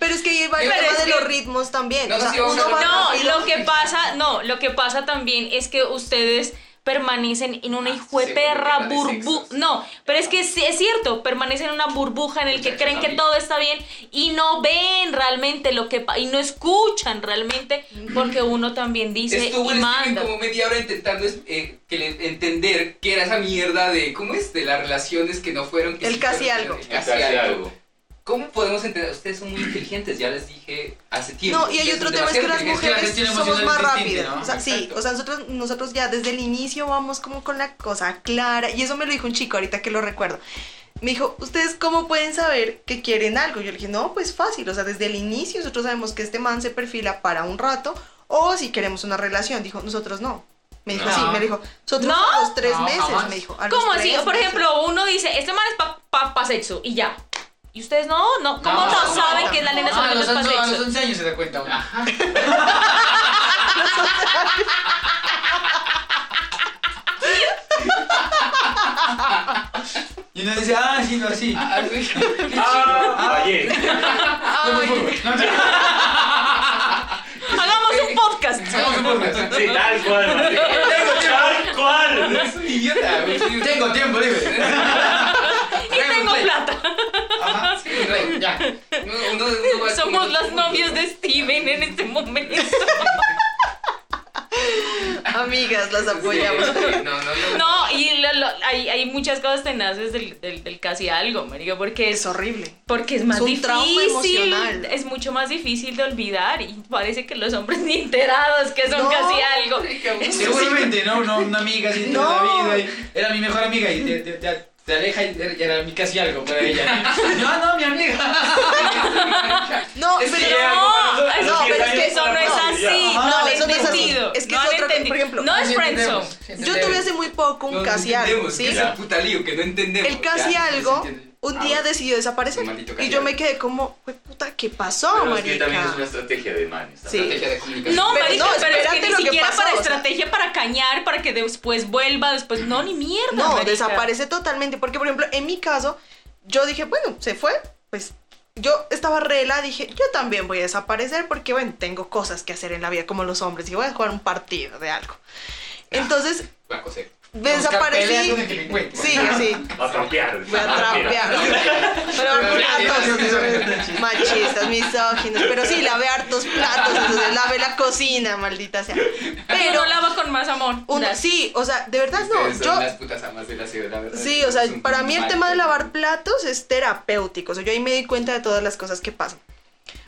Pero es que ahí va el tema de los ritmos también. No, o sea, sí, uno. No, lo que pasa, no, lo que pasa también es que ustedes permanecen en una hijo de sí, perra porque habla de burbuja. No, pero es que sí, es cierto, permanecen en una burbuja en el que creen que todo está bien y no ven realmente lo que pa- y no escuchan realmente porque uno también dice Estuvo y manda. como media hora intentando eh, que le- entender qué era esa mierda de, ¿cómo es? De las relaciones que no fueron. Que El sí casi fueron, algo. el casi casi algo. algo. ¿Cómo podemos entender? Ustedes son muy inteligentes, ya les dije hace tiempo. No, y hay otro tema, es que las mujeres- tienen somos más rápidas. ¿no? O sea, sí, o sea, nosotros, nosotros ya desde el inicio vamos como con la cosa clara. Y eso me lo dijo un chico ahorita que lo recuerdo. Me dijo, ¿ustedes cómo pueden saber que quieren algo? Yo le dije, no, pues fácil. O sea, desde el inicio nosotros sabemos que este man se perfila para un rato o si queremos una relación. Dijo, nosotros no. Me dijo, No. sí, me dijo, nosotros ¿No? a los tres No, meses, jamás. me dijo. a los ¿Cómo así? Por meses. ejemplo, uno dice, este man es pa, pa, pa sexo y ya. Y ustedes no, no, ¿cómo no, No, saben no. que la nena es pa 11, a los sexo? 11 años se da cuenta uno. Ajá. dice, ah, sí, no, así. Ah, sí. Ah, fallé. Hagamos un podcast. Sí, tal cual. marica. Tal cual. Es un idiota, güey. Tengo tiempo, dime. Tengo plata. Ajá, sí, rey, ya. Uno- uno- uno va Somos las novias de Steven en este momento. Amigas, las apoyamos. Sí, No, no, no. No, y lo- lo- hay, hay muchas cosas tenaces del, del, del casi algo, marica, porque es, Es horrible. porque es más Es un difícil. trauma emocional. Es mucho más difícil de olvidar y parece que los hombres ni enterados que son No. casi algo. Seguramente, ¿no? Una, amiga así toda la vida. y era mi mejor amiga y te, te, te- te aleja y era- ya era mi casi algo para ella. No, no, mi amiga. No, Es pero No, es, No, pero es que eso no es así. No No, eso no es así. entendido. Es que no es entendido. por ejemplo, no es friendzone. yo tuve hace muy poco un casi algo, entendemos, ¿sí? que es el puta lío, que no entendemos. El casi algo. Un Ah, día decidió desaparecer. Y yo me quedé como, "Jue puta, ¿qué pasó, Pero es que también es una estrategia de manes. Sí. Estrategia de comunicación. No, Pero marica, no, pero es que espérate ni lo que siquiera pasó, para o sea. estrategia para cañar, para que después vuelva, después no, ni mierda. No, marica. desaparece totalmente. Porque, por ejemplo, en mi caso, yo dije, bueno, se fue. Pues yo estaba rela, dije, yo también voy a desaparecer porque, bueno, tengo cosas que hacer en la vida como los hombres y voy a jugar un partido de algo. Entonces, Desaparecí. Sí, sí. Va a trapear. Voy a trapear. Pero platos. Machistas, misóginos. Pero sí, lavé hartos platos. Entonces lavé la cocina, maldita sea. Pero lava con más amor. uno, sí, o sea, de verdad no. Son Yo, las putas amas de la ciudad, la verdad. Sí, o sea, para mí el tema de lavar platos es terapéutico. O sea, yo ahí me di cuenta de todas las cosas que pasan.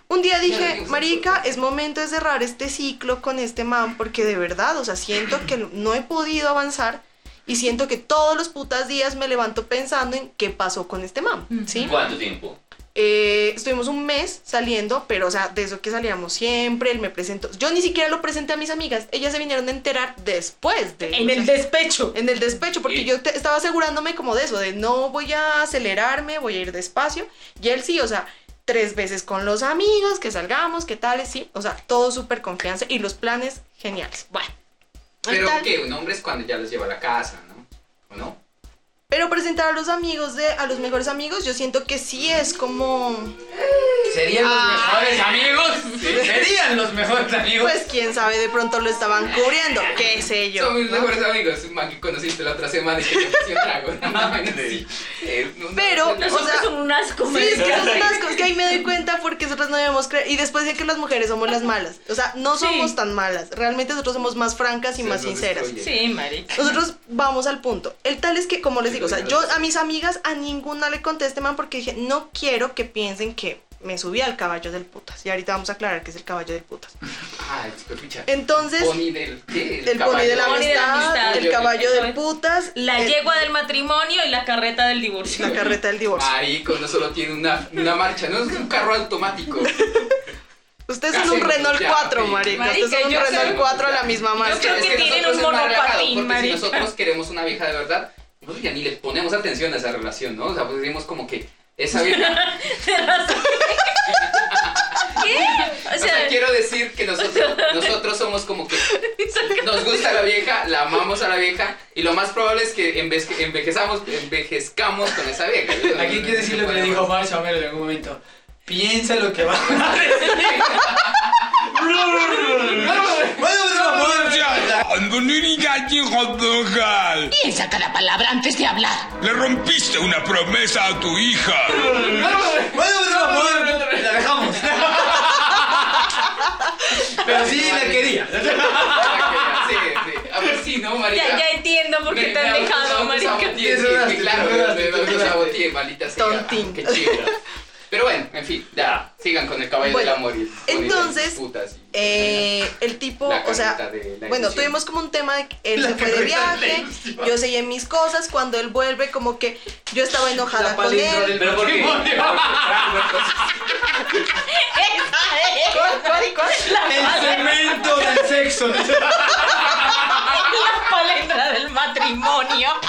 Un día dije, Marica, es momento de cerrar este ciclo con este man porque de verdad, o sea, siento que no he podido avanzar y siento que todos los putas días me levanto pensando en qué pasó con este man, ¿sí? ¿Cuánto tiempo? Eh, estuvimos un mes saliendo, pero o sea, de eso que salíamos siempre, él me presentó. Yo ni siquiera lo presenté a mis amigas, ellas se vinieron a enterar después de... En o el despecho. en el despecho, porque Y- yo te- estaba asegurándome como de eso, de no voy a acelerarme, voy a ir despacio. Y él sí, o sea, tres veces con los amigos, que salgamos, que tales, sí. O sea, todo súper confianza y los planes geniales. Bueno. Pero que un hombre es cuando ya los lleva a la casa, ¿no? ¿O no? Pero presentar a los amigos de, a los mejores amigos, yo siento que sí es como, ¿Serían los mejores amigos? ¿Serían los mejores amigos? pues quién sabe, de pronto lo estaban cubriendo, qué sé yo. Son mis ¿no? mejores amigos. Un man que conociste la otra semana y que ofreció trago. Pero, o sea, son un asco, Sí, es que son unas cosas que ahí me doy cuenta porque nosotros no debemos creer. Y después de que las mujeres somos las malas. O sea, no Sí. somos tan malas. Realmente nosotros somos más francas y Se más sinceras. destruye. Sí, marica. Nosotros vamos al punto. El tal es que, como les digo, o sea, yo a mis amigas a ninguna le este man porque dije, no quiero que piensen que me subí al caballo del putas. Y ahorita vamos a aclarar que es el caballo del putas. Ah. Entonces, Pony del. ¿Qué? el pony de la Pony de la amistad, el caballo del es. putas, La el- yegua del matrimonio y la carreta del divorcio. la carreta del divorcio. Marico, no solo tiene una, una marcha, no es un carro automático. Ustedes son Casi un Renault ya, 4, sí. marica. Marica, Ustedes son un yo Renault creo- 4 a la misma marca. creo que tienen un es más relajado, monopatín, porque marica. si nosotros queremos una vieja de verdad, nosotros ya ni le ponemos atención a esa relación, ¿no? O sea, pues decimos como que esa vieja. ¿Qué? O O sea, quiero decir que nosotros, nosotros somos como que nos gusta la vieja, la amamos a la vieja, y lo más probable es que envej- envejezamos, envejezcamos con esa vieja. Aquí quiero decir lo que le dijo Omar Chamero en algún momento. Piensa lo que va a decir. Piensa cada palabra antes de hablar. Le rompiste una promesa a tu hija. La dejamos. Pero sí la quería. Sí, sí. A ver, sí, ¿no, marica? Ya, ya entiendo por qué te han dejado, marica. claro, me autosaboteé, maldita sea. Tontín. Qué chido. Pero bueno, en fin, ya, sigan con el caballo Bueno, del amor y entonces, putas y- Eh, el tipo, o sea, bueno, ilusión. tuvimos como un tema de que él La se fue de viaje, yo seguí en mis cosas, cuando él vuelve como que yo estaba enojada La con él. del Pero ¿por qué? matrimonio. El cemento del sexo. La palendra del matrimonio.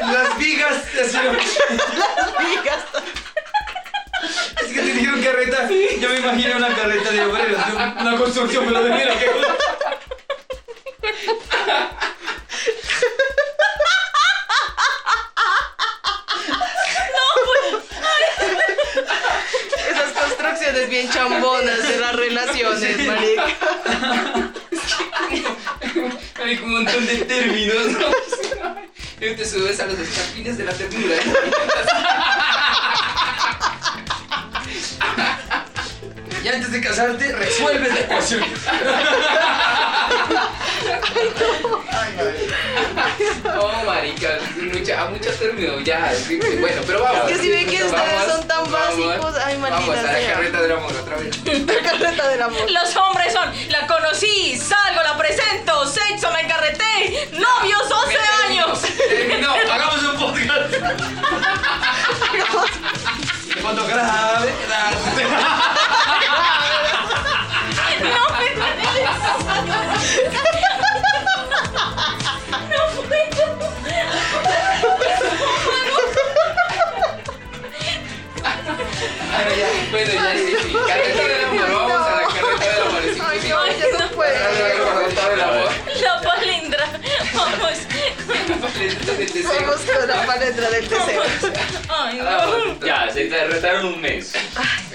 Las vigas. Así, Las vigas. Es que te dijeron carreta. Yo me imaginé una carreta de obreros. Una construcción, pero de mira que. bien chambonas de las relaciones, sí. marica. Hay un montón de términos. ¿no? Y te subes a los escarpines de la ternura. Y antes de casarte, resuelves la ecuación. Oh, marica, mucha, a muchos términos, ya. Bueno, pero vamos. Es que si ven que ustedes Vamos, son tan vamos, básicos, ay, Vamos a maldita la sea. carreta del amor otra vez. La carreta del amor. Los hombres son, la conocí, salgo, la presento, sexo, me encarreté, novios 11 años. Terminó. Hagamos un podcast. Fotografía. No me No puedo. Bueno, ya, bueno, ya, sí. Carreta del amor, vamos a la carreta del amor. Ay, no, ya no puedo. Carreta del amor. Carreta del deseo. Vamos con la del deseo. Ay, no. Vamos. Ya, se retaron un mes.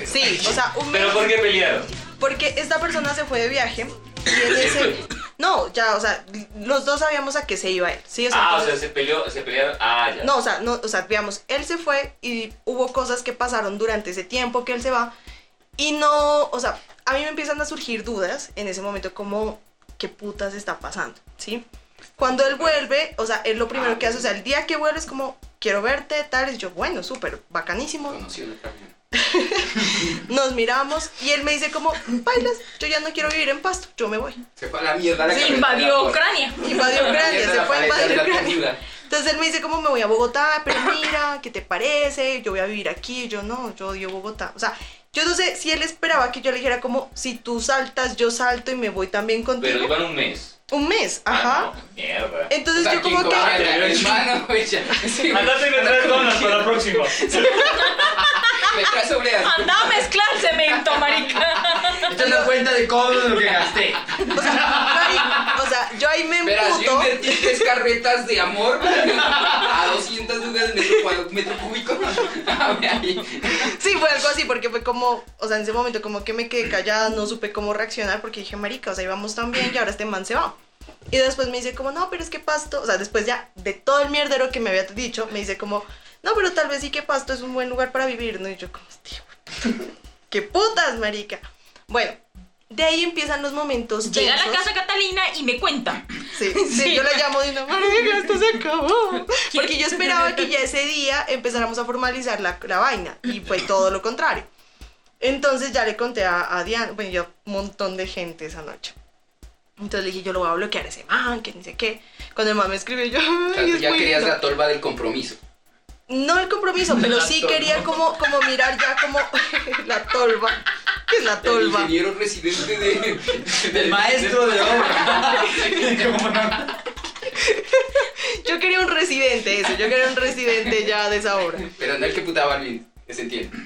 Sí, o sea, un mes. ¿Pero por qué pelearon? Porque esta persona se fue de viaje y ese... No, ya, o sea, los dos sabíamos a qué se iba él, ¿sí? O sea, Ah, o sea, se peleó, se pelearon. Ah, ya. No, o sea, no, o sea, digamos, él se fue y hubo cosas que pasaron durante ese tiempo que él se va y no, o sea, a mí me empiezan a surgir dudas en ese momento como, ¿qué putas está pasando? ¿Sí? Cuando él vuelve, o sea, él lo primero que hace, o sea, el día que vuelve es como, quiero verte, tal, y yo, bueno, súper, bacanísimo. Nos miramos y él me dice como, bailas, yo ya no quiero vivir en Pasto, yo me voy. Se fue a la mierda la Se invadió. Ucrania. Invadió Ucrania, se fue a invadir Ucrania. Entonces él me dice como me voy a Bogotá, pero mira, ¿qué te parece? Yo voy a vivir aquí, yo no, yo odio Bogotá. O sea, yo no sé si él esperaba que yo le dijera como, si tú saltas, yo salto y me voy también Pero contigo. iban un mes. Un mes, Ah, ajá. no, mierda. Entonces O sea, yo como ¿quién que... hermano, güey. Sí, Andate y me traes donas para la próxima. Me traes obleas. Anda a mezclar cemento, marica. Echando cuenta de todo lo que gasté. O sea, o sea, yo ahí me yo emputo. invertí tres carretas de amor a 200 lugares metro, cúbico. Sí, fue algo así, porque fue como, o sea, en ese momento como que me quedé callada, no supe cómo reaccionar, porque dije, marica, o sea, íbamos tan bien y ahora este man se va. Y después me dice como, no, pero es que Pasto, o sea, después ya de todo el mierdero que me había dicho, me dice como, no, pero tal vez sí que Pasto es un buen lugar para vivir, ¿no? Y yo como, tío, qué putas, marica. Bueno, de ahí empiezan los momentos Llega a la casa Catalina y me cuenta. Sí, sí, Sí. yo le llamo de una marica, esto se acabó. Porque yo esperaba que ya ese día empezáramos a formalizar la, la vaina y fue todo lo contrario. Entonces ya le conté a, a Diana, bueno, yo un montón de gente esa noche. Entonces le dije, yo lo voy a bloquear a ese man, que ni sé qué. Cuando el man me escribió, yo, O sea, ay, es ya muy querías lindo. la tolva del compromiso. No el compromiso, pero sí quería como, como mirar ya como la tolva. ¿Qué es la El tolva? ingeniero residente de, Del maestro de obra. Yo quería un residente, eso, yo quería un residente ya de esa obra. Pero no el que putaba al bien, se entiende.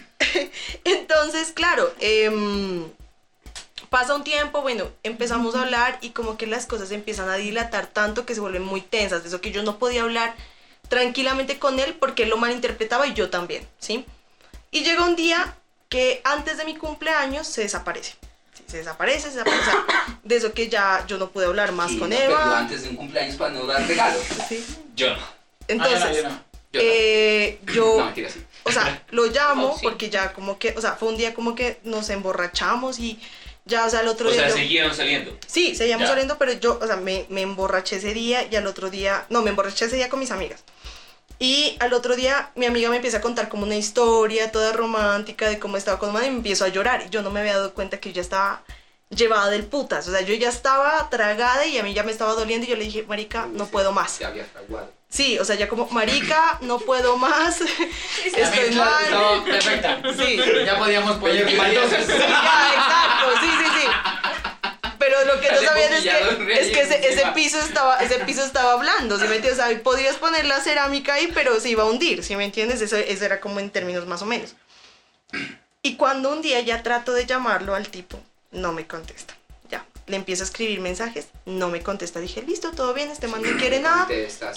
Entonces, claro, em, pasa un tiempo, bueno, empezamos a hablar y como que las cosas empiezan a dilatar tanto que se vuelven muy tensas. De eso que yo no podía hablar tranquilamente con él porque él lo malinterpretaba y yo también, ¿sí? Y llega un día que antes de mi cumpleaños se desaparece. Sí, se desaparece, se desaparece. De eso que ya yo no pude hablar más Sí, con no, pero Eva. antes de un cumpleaños para no dar regalos. Sí. Yo no. Entonces, Ah, yo no, yo no. Yo no. eh, yo No, mentira, sí. o sea, lo llamo Oh, sí. porque ya como que, o sea, fue un día como que nos emborrachamos y ya, o sea, el otro O día... sea, yo- saliendo. Sí, seguíamos Ya. saliendo, pero yo, o sea, me, me emborraché ese día y al otro día, no, me emborraché ese día con mis amigas. Y al otro día mi amiga me empieza a contar como una historia toda romántica de cómo estaba con madre y me empiezo a llorar. Y yo no me había dado cuenta que yo ya estaba llevada del putas. O sea, yo ya estaba tragada y a mí ya me estaba doliendo y yo le dije, marica, no puedo más. Se había fraguado. Sí, o sea, ya como, marica, no puedo más, estoy mal. estaba perfecta. Sí, Ya podíamos poner baldosas. ya, exacto, sí, sí, sí. Pero lo que no sabían es que, es que ese, piso estaba, ese piso estaba hablando, ¿sí me entiendes? O sea, podías poner la cerámica ahí, pero se iba a hundir, ¿sí me entiendes? Eso, eso era como en términos más o menos. Y cuando un día ya trato de llamarlo al tipo, no me contesta. Le empiezo a escribir mensajes, no me contesta. Dije, listo, todo bien, este man no quiere nada.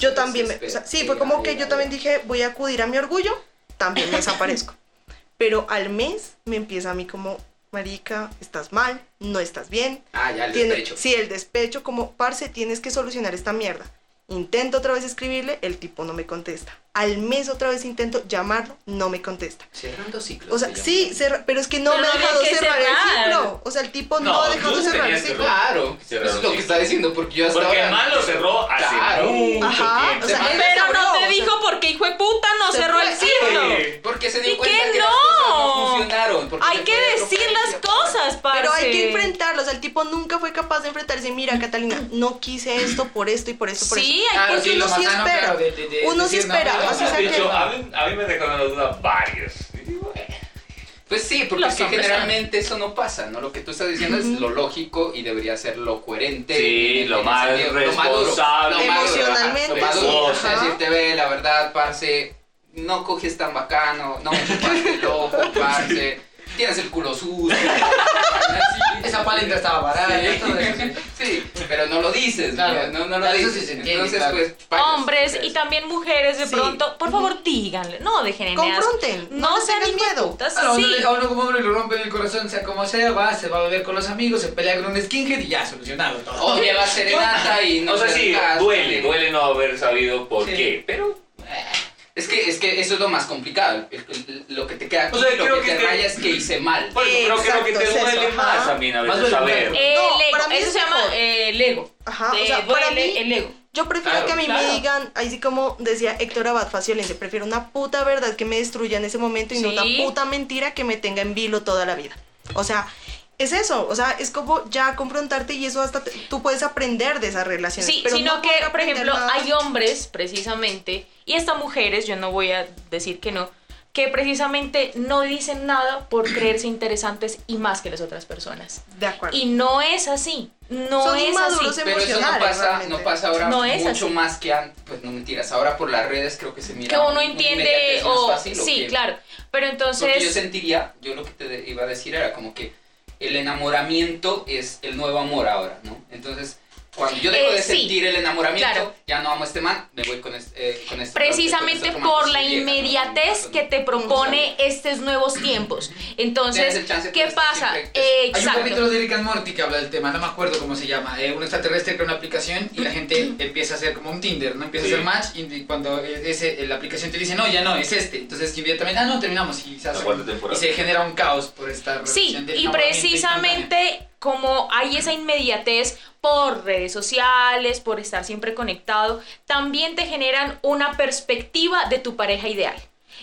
Yo también, me- o sea, sí, fue como que yo también dije, voy a acudir a mi orgullo, también me desaparezco. Pero al mes me empieza a mí como, marica, estás mal, no estás bien. Ah, ya, el Tiene- despecho. Sí, el despecho, como, parce, tienes que solucionar esta mierda. Intento otra vez escribirle, el tipo no me contesta. Al mes otra vez intento llamarlo, no me contesta. Cerrando ciclos. O sea, sí, cerra- pero es que no Pero me ha no dejado que cerrar el ciclo. O sea, el tipo no, No, ha dejado cerrar el que ciclo. Claro, Cerrar eso es lo que está diciendo, porque yo hasta Porque ahora... lo cerró hace Claro. mucho Ajá, tiempo. o sea, él Pero cerró, no o te sea, dijo porque hijo de puta no cerró el ciclo. Porque se ¿Y dio cuenta qué que las cosas no no? funcionaron. Hay que decir las. Cosas, parce. Pero hay que enfrentarlo. O sea, el tipo nunca fue capaz de enfrentarse. Mira, Catalina, no quise esto por esto y por esto, por Sí, eso. hay Claro, que Porque sí, uno sí espera. claro, de- de- de Uno sí espera, a mí, a mí me dejaron la duda varios. Pues sí, porque Los es que generalmente eso no pasa, ¿no? Lo que tú estás diciendo es lo lógico y debería ser lo coherente. Sí, en- lo en más responsable. lo maduro, Emocionalmente, Lo maduro, sí, ajá. decirte, ve, la verdad, parce, no coges tan bacano, no me chupaste el ojo, parce, tienes el culo sucio. Esa palindra estaba barata, Sí. todo eso, sí. Pero no lo dices, Claro. no, no lo Claro, eso dices. sí se entiende, Entonces, claro. pues, payas, Hombres pues, y también mujeres de Sí. pronto, por favor, díganle, no dejen en Confronten, no No sean miedo. A uno, sí. le- a uno como hombre le rompen el corazón, sea como sea, va, se va a beber con los amigos, se pelea con un skinhead y ya, solucionado todo. O lleva serenata y no o sea, se sí, duele, duele no haber sabido por Sí. qué, pero Es que, es que eso es lo más complicado. el- el- lo que te queda O sea, lo creo que, que te raya es que hice mal. bueno, creo que lo que Exacto, te es duele eso, más ajá. también a veces saber. El No, ego, para mí eso es se llama mejor. eh, el ego. Ajá, Te o sea, para mí- el ego. Yo prefiero Claro, que a mí claro. me digan, ahí sí como decía Héctor Abad Faciolense, prefiero una puta verdad que me destruya en ese momento y no una puta mentira que me tenga en vilo toda la vida. O sea, es eso, o sea, es como ya confrontarte y eso hasta te- tú puedes aprender de esas relaciones. Sí, pero sino no que, por ejemplo, nada hay hombres, precisamente, y hasta mujeres, yo no voy a decir que no, que precisamente no dicen nada por creerse interesantes y más que las otras personas. De acuerdo. Y no es así, no Son es así. Pero eso no pasa, no pasa ahora No es mucho así. más que antes. Pues no mentiras, ahora por las redes creo que se mira. Que uno un- un entiende o... fácil, ¿o Sí, claro. Pero Porque yo entonces... sentiría, yo lo que te iba a decir era como que el enamoramiento es el nuevo amor ahora, ¿no? Entonces, cuando yo dejo Eh, de sí, sentir el enamoramiento, claro. ya no amo a este man, me voy con este, eh, con este Precisamente con este por la pues, inmediatez que te propone estos nuevos tiempos. Entonces, ¿qué pues, pasa? siempre- Eh, Hay un capítulo de Rick and Morty que habla del tema, no me acuerdo cómo se llama. eh, un extraterrestre crea una aplicación y la gente empieza a hacer como un Tinder, ¿no? Empieza Sí. a hacer match y cuando ese, la aplicación te dice, no, ya no, es este. Entonces inmediatamente, ah, no, terminamos y se, hace- y se genera un caos por esta Sí, relación de y precisamente como hay esa inmediatez por redes sociales, por estar siempre conectado, también te generan una perspectiva de tu pareja ideal.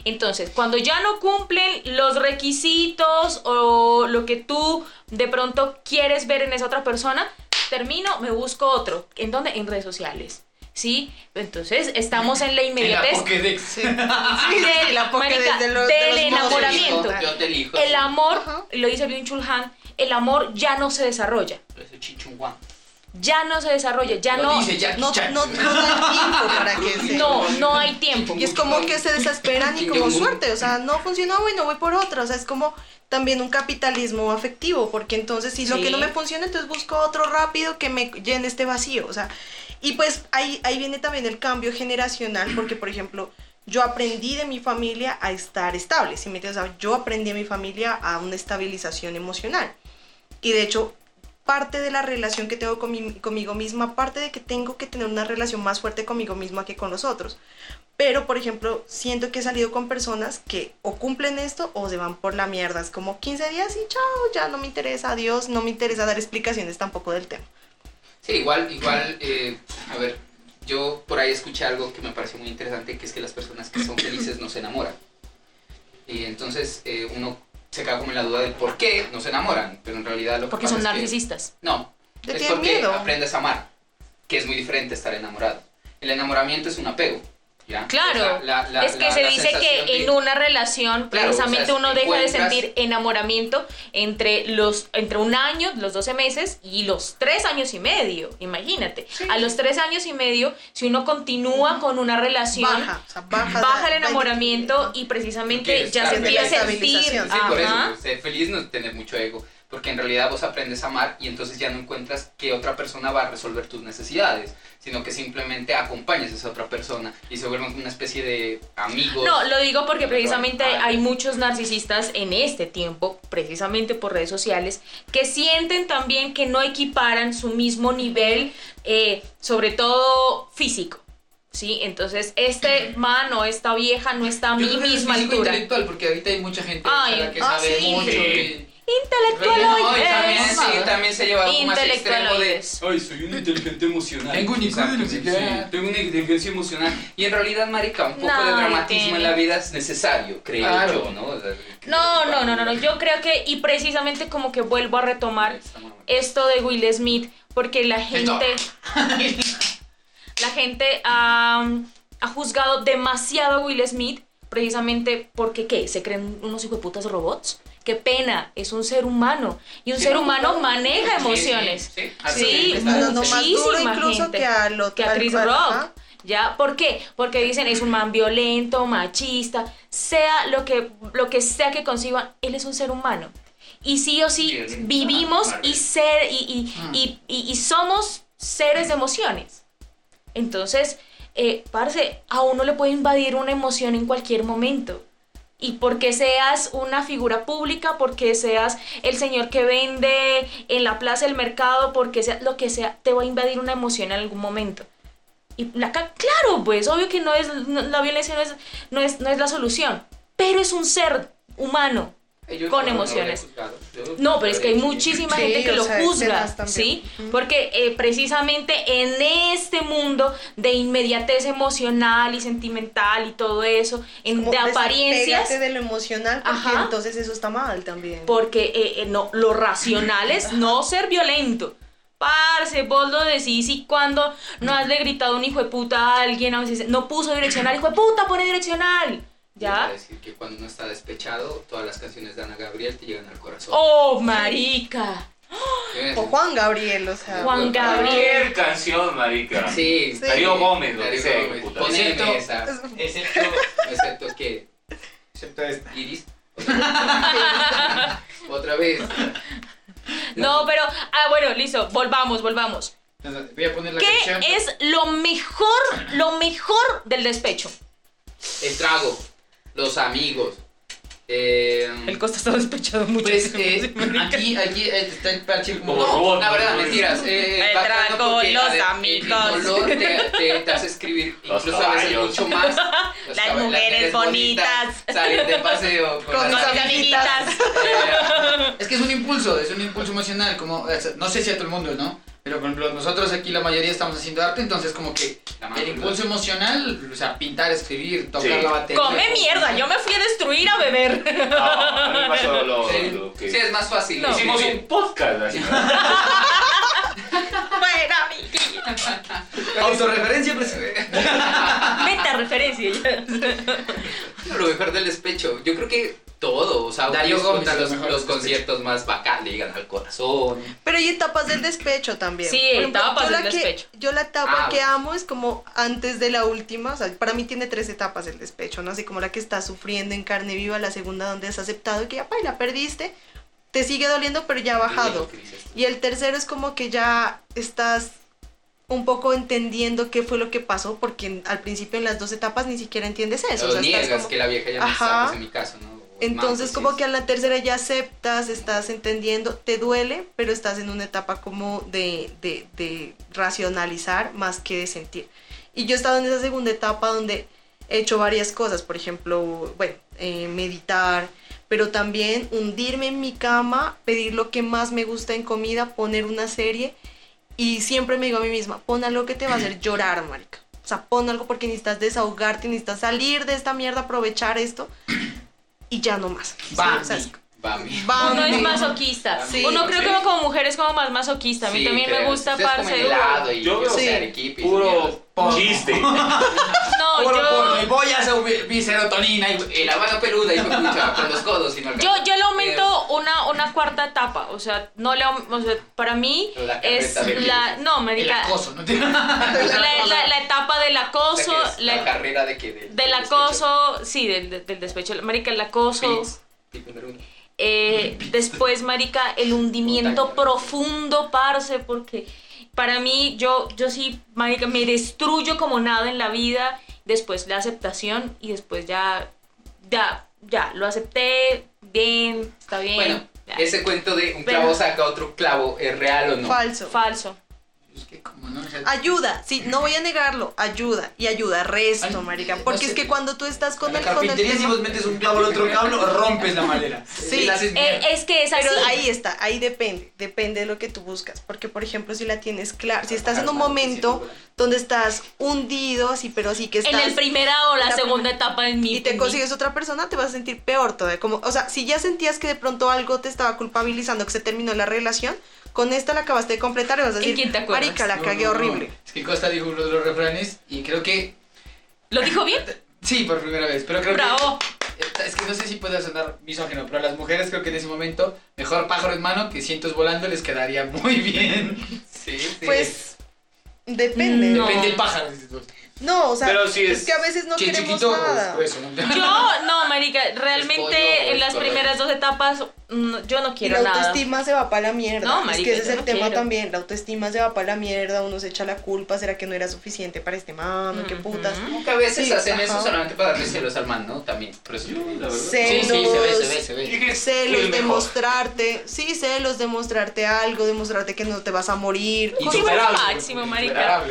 Entonces, cuando ya no cumplen los requisitos o lo que tú de pronto quieres ver en esa otra persona, termino, me busco otro. ¿En dónde? En redes sociales. ¿Sí? Entonces, estamos en la. En la inmediatez Pokédex. Sí, sí, sí, del, la Pokédex marica, de los- de del los enamoramiento. Yo te elijo. El amor, Ajá. lo dice Byung Chul Han, el amor ya no se desarrolla. Chichunguán. Ya no se desarrolla, ya Lo no. dice Jackie No, Chan. no, no da tiempo para que se... No, no hay tiempo. Y es como que se desesperan y como suerte, o sea, no funcionó, bueno, voy por otra, o sea, es como también un capitalismo afectivo, porque entonces si lo Sí. que no me funciona, entonces busco otro rápido que me llene este vacío, o sea, y pues ahí, ahí viene también el cambio generacional, porque por ejemplo, yo aprendí de mi familia a estar estable, ¿sí me entiendes? O sea, yo aprendí de mi familia a una estabilización emocional. Y de hecho, parte de la relación que tengo con mi- conmigo misma, parte de que tengo que tener una relación más fuerte conmigo misma que con los otros. Pero, por ejemplo, siento que he salido con personas que o cumplen esto o se van por la mierda. Es como 15 días y chao, ya no me interesa, adiós, no me interesa dar explicaciones tampoco del tema. Sí, igual, igual, eh, a ver, yo por ahí escuché algo que me pareció muy interesante, que es que las personas que son felices no se enamoran. Y entonces eh, uno se queda como en la duda de por qué no se enamoran, pero en realidad lo que Porque pasa son es que- narcisistas. no, es porque miedo. aprendes a amar, que es muy diferente estar enamorado. El enamoramiento es un apego, ¿ya? Claro, Es, la- la- es que la- se la dice que de- en una relación Claro, precisamente o sea, uno deja de sentir enamoramiento entre los entre un año, los 12 meses y los 3 años y medio, imagínate. A los 3 años y medio, si uno continúa con una relación, Baja, o sea, baja. baja el enamoramiento y precisamente ya se empieza a sentir. Estabilización. Sí, por eso, Ajá. pues, ser feliz no es tener mucho ego, porque en realidad vos aprendes a amar y entonces ya no encuentras que otra persona va a resolver tus necesidades, sino que simplemente acompañas a esa otra persona y se vuelven una especie de amigos. No, lo digo porque precisamente hay muchos narcisistas en este tiempo, precisamente por redes sociales, que sienten también que no equiparan su mismo nivel, eh, sobre todo físico. ¿Sí? Entonces, este man o esta vieja no está a Yo mi misma altura. intelectual, porque ahorita hay mucha gente Ay, que ah, sabe sí. mucho. Sí. y- Intelectual No, y hoy también, es. sí, también se lleva algo más extremo de Intelectualoides. Ay, soy un inteligente emocional. Tengo un de qué. Sí, tengo una inteligencia emocional. Y en realidad, marica, un poco de dramatismo tiene. en la vida es necesario, creo Claro. yo, ¿no? O sea, que- No, no, no, no, no. Yo creo que, y precisamente como que vuelvo a retomar esto de Will Smith, porque la gente, la gente ha, ha juzgado demasiado a Will Smith, precisamente porque, ¿qué? ¿Se creen unos hijueputas robots? Qué pena, es un ser humano. Y un Sí, ser no, humano no, maneja emociones. sí, sí. Sí, muchísima incluso gente. que a lo que a Chris Rock. ajá. ¿Ya? ¿Por qué? Porque dicen es un man violento, machista, sea lo que, lo que sea que conciban, él es un ser humano. Y sí o sí vivimos Ah, y, ser, y, y, y, y- y somos seres de emociones. Entonces, eh, parce, a uno le puede invadir una emoción en cualquier momento. Y porque seas una figura pública, porque seas el señor que vende en la plaza del mercado, porque sea lo que sea, te va a invadir una emoción en algún momento. Y la, claro, pues obvio que no es no- la violencia no es, no es no es la solución, pero es un ser humano. Con emociones. No, pero es que hay muchísima Sí, gente que lo sea, juzga. ¿sí? Porque eh, precisamente en este mundo de inmediatez emocional y sentimental y todo eso, en, de apariencias, de lo emocional, porque Ajá. entonces eso está mal también. porque eh, eh, no, lo racional es no ser violento. Parce, vos lo decís y cuando no has le gritado un hijo de puta a alguien, a veces no puso direccional, hijo de puta, pone direccional. A ¿Ya? decir que cuando uno está despechado, todas las canciones de Ana Gabriel te llegan al corazón. Oh, marica. O Juan Gabriel, o sea. Juan Gabriel. Cualquier canción, marica. Sí, Sí. Darío Gómez, lo Darío Gómez. puta. Excepto- esa. Excepto, Excepto que excepto esta. Iris. Otra vez. No, pero, ah, bueno, listo, volvamos, volvamos. Voy a poner la ¿Qué canción. es lo mejor, lo mejor del despecho? El trago. Los amigos. Eh, Costa está despechado mucho. Pues eh, aquí, aquí eh, está el parche como. Robot, la verdad, ¿no? mentiras. Eh, El trago, los amigos. El dolor te, te, te hace escribir Los incluso a veces caballos. mucho más. Los Las mujeres bonitas. Salir de paseo con, Con las sus Con las amiguitas. Es que es un impulso, es un impulso emocional, como, es- no sé si a todo el mundo, ¿no? Pero por ejemplo, nosotros aquí la mayoría estamos haciendo arte, entonces como que el impulso emocional, o sea, pintar, escribir, tocar Sí. la batería. Come mierda, yo me fui a destruir a beber. No, a mí me pasó lo, Sí, lo que... sí, es más fácil. No. Hicimos un podcast así. Bueno, amiguita. Autorreferencia, pues. Meta referencia. Lo mejor del despecho. Yo creo que todo. O sea, uno Darío Gómez los, conciertos más bacanos, le llegan al corazón. Pero hay etapas del despecho también. Sí, ejemplo, etapas del que- despecho. yo la etapa Ah, que amo es como antes de la última, o sea, para mí tiene tres etapas el despecho, ¿no? Así como la que estás sufriendo en carne viva, la segunda donde has aceptado que ya, pa, y la perdiste, te sigue doliendo, pero ya ha bajado. Y Y el tercero es como que ya estás un poco entendiendo qué fue lo que pasó, porque en- al principio en las dos etapas ni siquiera entiendes eso. o sea, niegas como- que la vieja ya no está, pues en mi caso, ¿no? Entonces como sí, que a la tercera ya aceptas, estás entendiendo, te duele, pero estás en una etapa como de, de, de racionalizar más que de sentir. Y yo he estado en esa segunda etapa donde he hecho varias cosas, por ejemplo, bueno, eh, meditar, pero también hundirme en mi cama, pedir lo que más me gusta en comida, poner una serie y siempre me digo a mí misma, pon algo que te va a hacer llorar, marica. O sea, pon algo porque necesitas desahogarte, necesitas salir de esta mierda, aprovechar esto y ya no más. Sí, Bambi. o sea, es- Bambi. Bambi. Uno es masoquista. Sí. Uno creo Sí. que como mujer es como más masoquista. A mí Sí, también me creo. gusta, Ustedes comen parce. helado y Yo veo- arequipe Puro Porno. chiste. No, Puro porno, y yo, voy a hacer mi serotonina y... Y la mano peluda y me escucha con los codos y no yo, yo le aumento una, una cuarta etapa. O sea, no le o sea, para mí La es la. No, El marica. acoso, ¿no? La, la- la etapa del O sea, acoso. que es la, la- carrera de que del, del del acoso. Sí, del, del- despecho. Marica, el acoso. despecho. Eh, después, marica, el hundimiento profundo, parce, porque para mí, yo, yo sí, marica, me destruyo como nada en la vida, después la aceptación y después ya, ya, ya, lo acepté, bien, está bien. Bueno, Ya. ese cuento de un Pero- clavo saca otro clavo, ¿es real o no? Falso. Falso. Es que como no, Ayuda, sí, no voy a negarlo, ayuda y ayuda resto, Ay, marica, no porque sé. es que cuando tú estás con la el, con el carpintería si tema, vos metes un clavo al otro cable, rompes la madera. Sí. La Eh, es que es así. pero ahí está, ahí depende, depende de lo que tú buscas, porque por ejemplo si la tienes clara, si estás en un momento donde estás hundido, así, pero así que en estás el primera o la la segunda etapa en mi y te en consigues otra persona, te vas a sentir peor todavía. Como, o sea, si ya sentías que de pronto algo te estaba culpabilizando, que se terminó la relación, con esta la acabaste de completar y vas a decir, quién te acuerdas? marica, la No, cagué no, no. horrible. Es que Costa dijo uno de los refranes y creo que. ¿Lo dijo bien? Sí, por primera vez, pero creo Bravo. que. Es que no sé si puede sonar misógino, pero a las mujeres creo que en ese momento, mejor pájaro en mano que cientos volando les quedaría muy bien. Sí, sí. Pues, depende. No. Depende del pájaro, dices tú. No, o sea, Pero sí es, es- que a veces no Si es queremos chiquito, nada. pues, ¿no? Yo, no, marica, pollo realmente en es las primeras dos etapas mm, yo no Y quiero la nada. autoestima se va para la mierda. No, es marica, que ese es el no tema quiero. también. La autoestima se va para la mierda, uno se echa la culpa, ¿será que no era suficiente para este mano? ¿Qué Ujú. putas? Como que a veces Sí, hacen ajá. eso solamente para darle celos al man, ¿no? También, por eso. Yo, la verdad. Celos, Sí, sí, se ve, se ve, se ve. Celos, demostrarte, sí, celos, demostrarte algo, demostrarte que no te vas a morir. Insuperable. máximo, marica.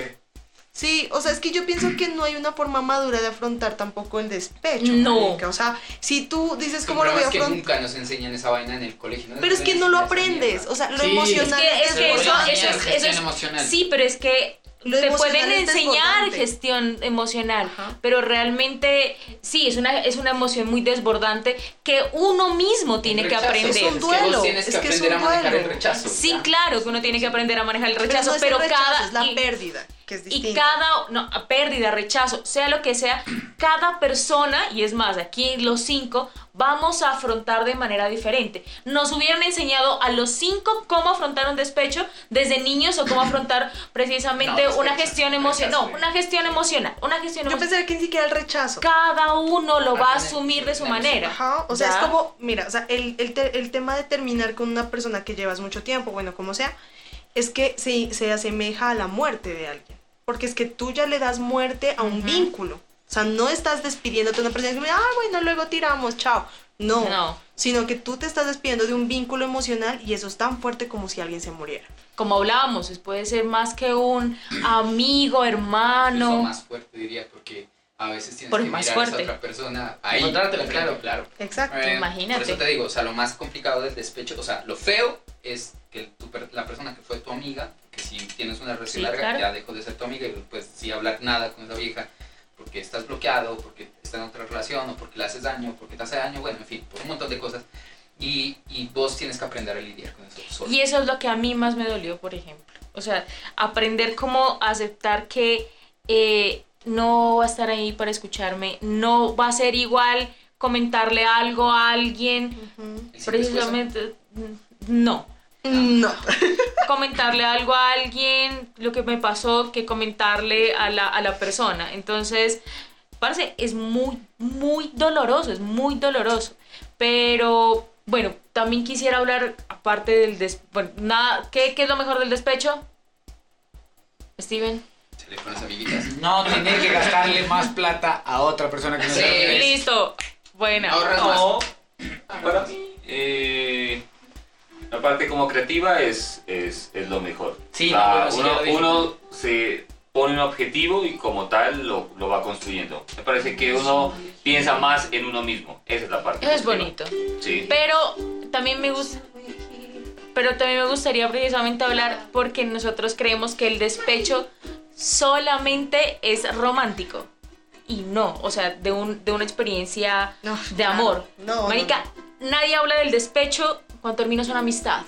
Sí, o sea, es que yo pienso que no hay una forma madura de afrontar tampoco el despecho. No. marica. O sea, si tú dices cómo lo voy a es que afrontar. nunca nos enseñan esa vaina en el colegio. Pero es que no lo aprendes, o sea, lo Sí. emocional Es que, es es que eso, eso, es- eso es- emocional. Sí, pero es que Lo te pueden es enseñar gestión emocional, Ajá. pero realmente sí, es una, es una emoción muy desbordante que uno mismo tiene que aprender. Es un que duelo, vos tienes es que que es aprender un a manejar duelo. el rechazo. Sí, ¿ya? claro que uno tiene que aprender a manejar el Pero rechazo, no es pero, el rechazo, cada es la y- pérdida, que es distinto. y cada, no, pérdida, rechazo, sea lo que sea, cada persona, y es más, aquí los cinco, vamos a afrontar de manera diferente. Nos hubieran enseñado a los cinco cómo afrontar un despecho desde niños o cómo afrontar precisamente No, una gestión emocional. No, una gestión emocional. Una gestión Yo pensé que ni siquiera el rechazo. Cada uno lo va a asumir de su manera. Ajá, o sea, ¿Ya? es como, mira, o sea, el, el, te- el tema de terminar con una persona que llevas mucho tiempo, bueno, como sea, es que se, se asemeja a la muerte de alguien. Porque es que tú ya le das muerte a un Ujú. vínculo. O sea, no estás despidiéndote de una persona que, ah, bueno, luego tiramos, chao. No, No. sino que tú te estás despidiendo de un vínculo emocional y eso es tan fuerte como si alguien se muriera. Como hablábamos, es- puede ser más que un amigo, hermano. más fuerte, diría, porque a veces tienes Por que más mirar a esa otra persona ahí. Encontrártela, claro, claro. Exacto. Eh, Imagínate. Por eso te digo, o sea, lo más complicado del despecho, o sea, lo feo es que tu la persona que fue tu amiga, que si tienes una relación Sí, larga, claro. ya dejó de ser tu amiga y pues sí hablar nada con esa vieja porque estás bloqueado, porque está en otra relación, o porque le haces daño, porque te hace daño, bueno, en fin, por un montón de cosas. Y, y vos tienes que aprender a lidiar con eso solo. Y eso es lo que a mí más me dolió, por ejemplo. O sea, aprender cómo aceptar que eh, no va a estar ahí para escucharme, no va a ser igual comentarle algo a alguien, Ujú. ¿Y sientes precisamente, mm, no. No. Comentarle algo a alguien, lo que me pasó, que comentarle a la, a la persona. Entonces, parece, es muy, muy doloroso, es muy doloroso. Pero, bueno, también quisiera hablar, aparte del des bueno, nada, ¿qué, qué es lo mejor del despecho? Steven. Se le con las amiguitas. No tener que gastarle más plata a otra persona que no Sí. Listo. Buena. Ahorras más. No, para mí, eh, la parte como creativa es, es, es lo mejor. Sí, no, uno, uno se pone un objetivo y como tal lo, lo va construyendo. Me parece que uno piensa más en uno mismo. Esa es la parte. Eso es bonito. Sí. Pero también me gusta. Pero también me gustaría precisamente hablar porque nosotros creemos que el despecho solamente es romántico. Y no, o sea, de, un, de una experiencia No, de amor. No, Marica, nadie habla del despecho cuando terminas una amistad.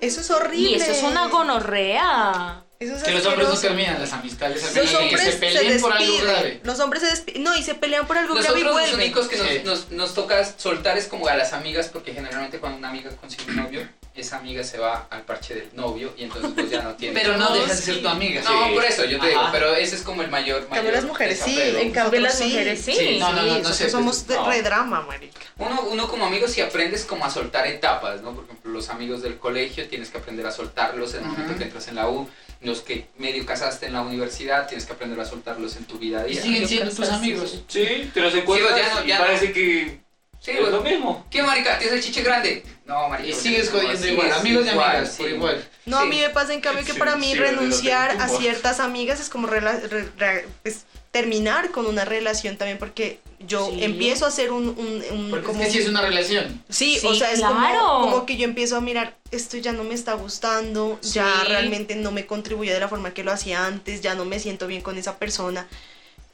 Eso es horrible. Y eso es una gonorrea. Eso es Que los hombres no terminan las amistades, Los de que hombres se se, peleen por algo despiden. grave. Los hombres se despiden. No, y se pelean por algo grave y Nosotros los vuelven. únicos que nos, Sí. nos, nos toca soltar es como a las amigas, porque generalmente cuando una amiga consigue un novio, esa amiga se va al parche del novio y entonces pues ya no tiene. Pero no No, deja de sí. ser tu amiga. No, Sí. por eso yo te digo, pero ese es como el mayor. En cambio, mayor las mujeres sí. En cambio, las mujeres sí. Sí, no, no, no, no sé, somos pues, de no. redrama, marica. Uno, uno como amigo si aprendes como a soltar etapas, ¿no? Por ejemplo, los amigos del colegio tienes que aprender a soltarlos en el momento que entras en la U. Los que medio casaste en la universidad tienes que aprender a soltarlos en tu vida a Y día. siguen siendo tus sí, amigos. sí. Sí, te los encuentras Sí, ya no- y ya no. parece que Sí, es pues, lo mismo. ¿Qué marica? ¿Tienes el chiche grande? No, marica. Y sigues jodiendo igual, amigos y amigas, sí. por igual. No, a mí me pasa en cambio que Sí, para mí renunciar a ciertas amigas es como rela- re- re- es terminar con una relación también porque yo Sí. empiezo a hacer un, un, un- como es que sí es una relación. Sí, Sí, o sea, es claro. como, como que yo empiezo a mirar, esto ya no me está gustando, ya Sí. realmente no me contribuye de la forma que lo hacía antes, ya no me siento bien con esa persona.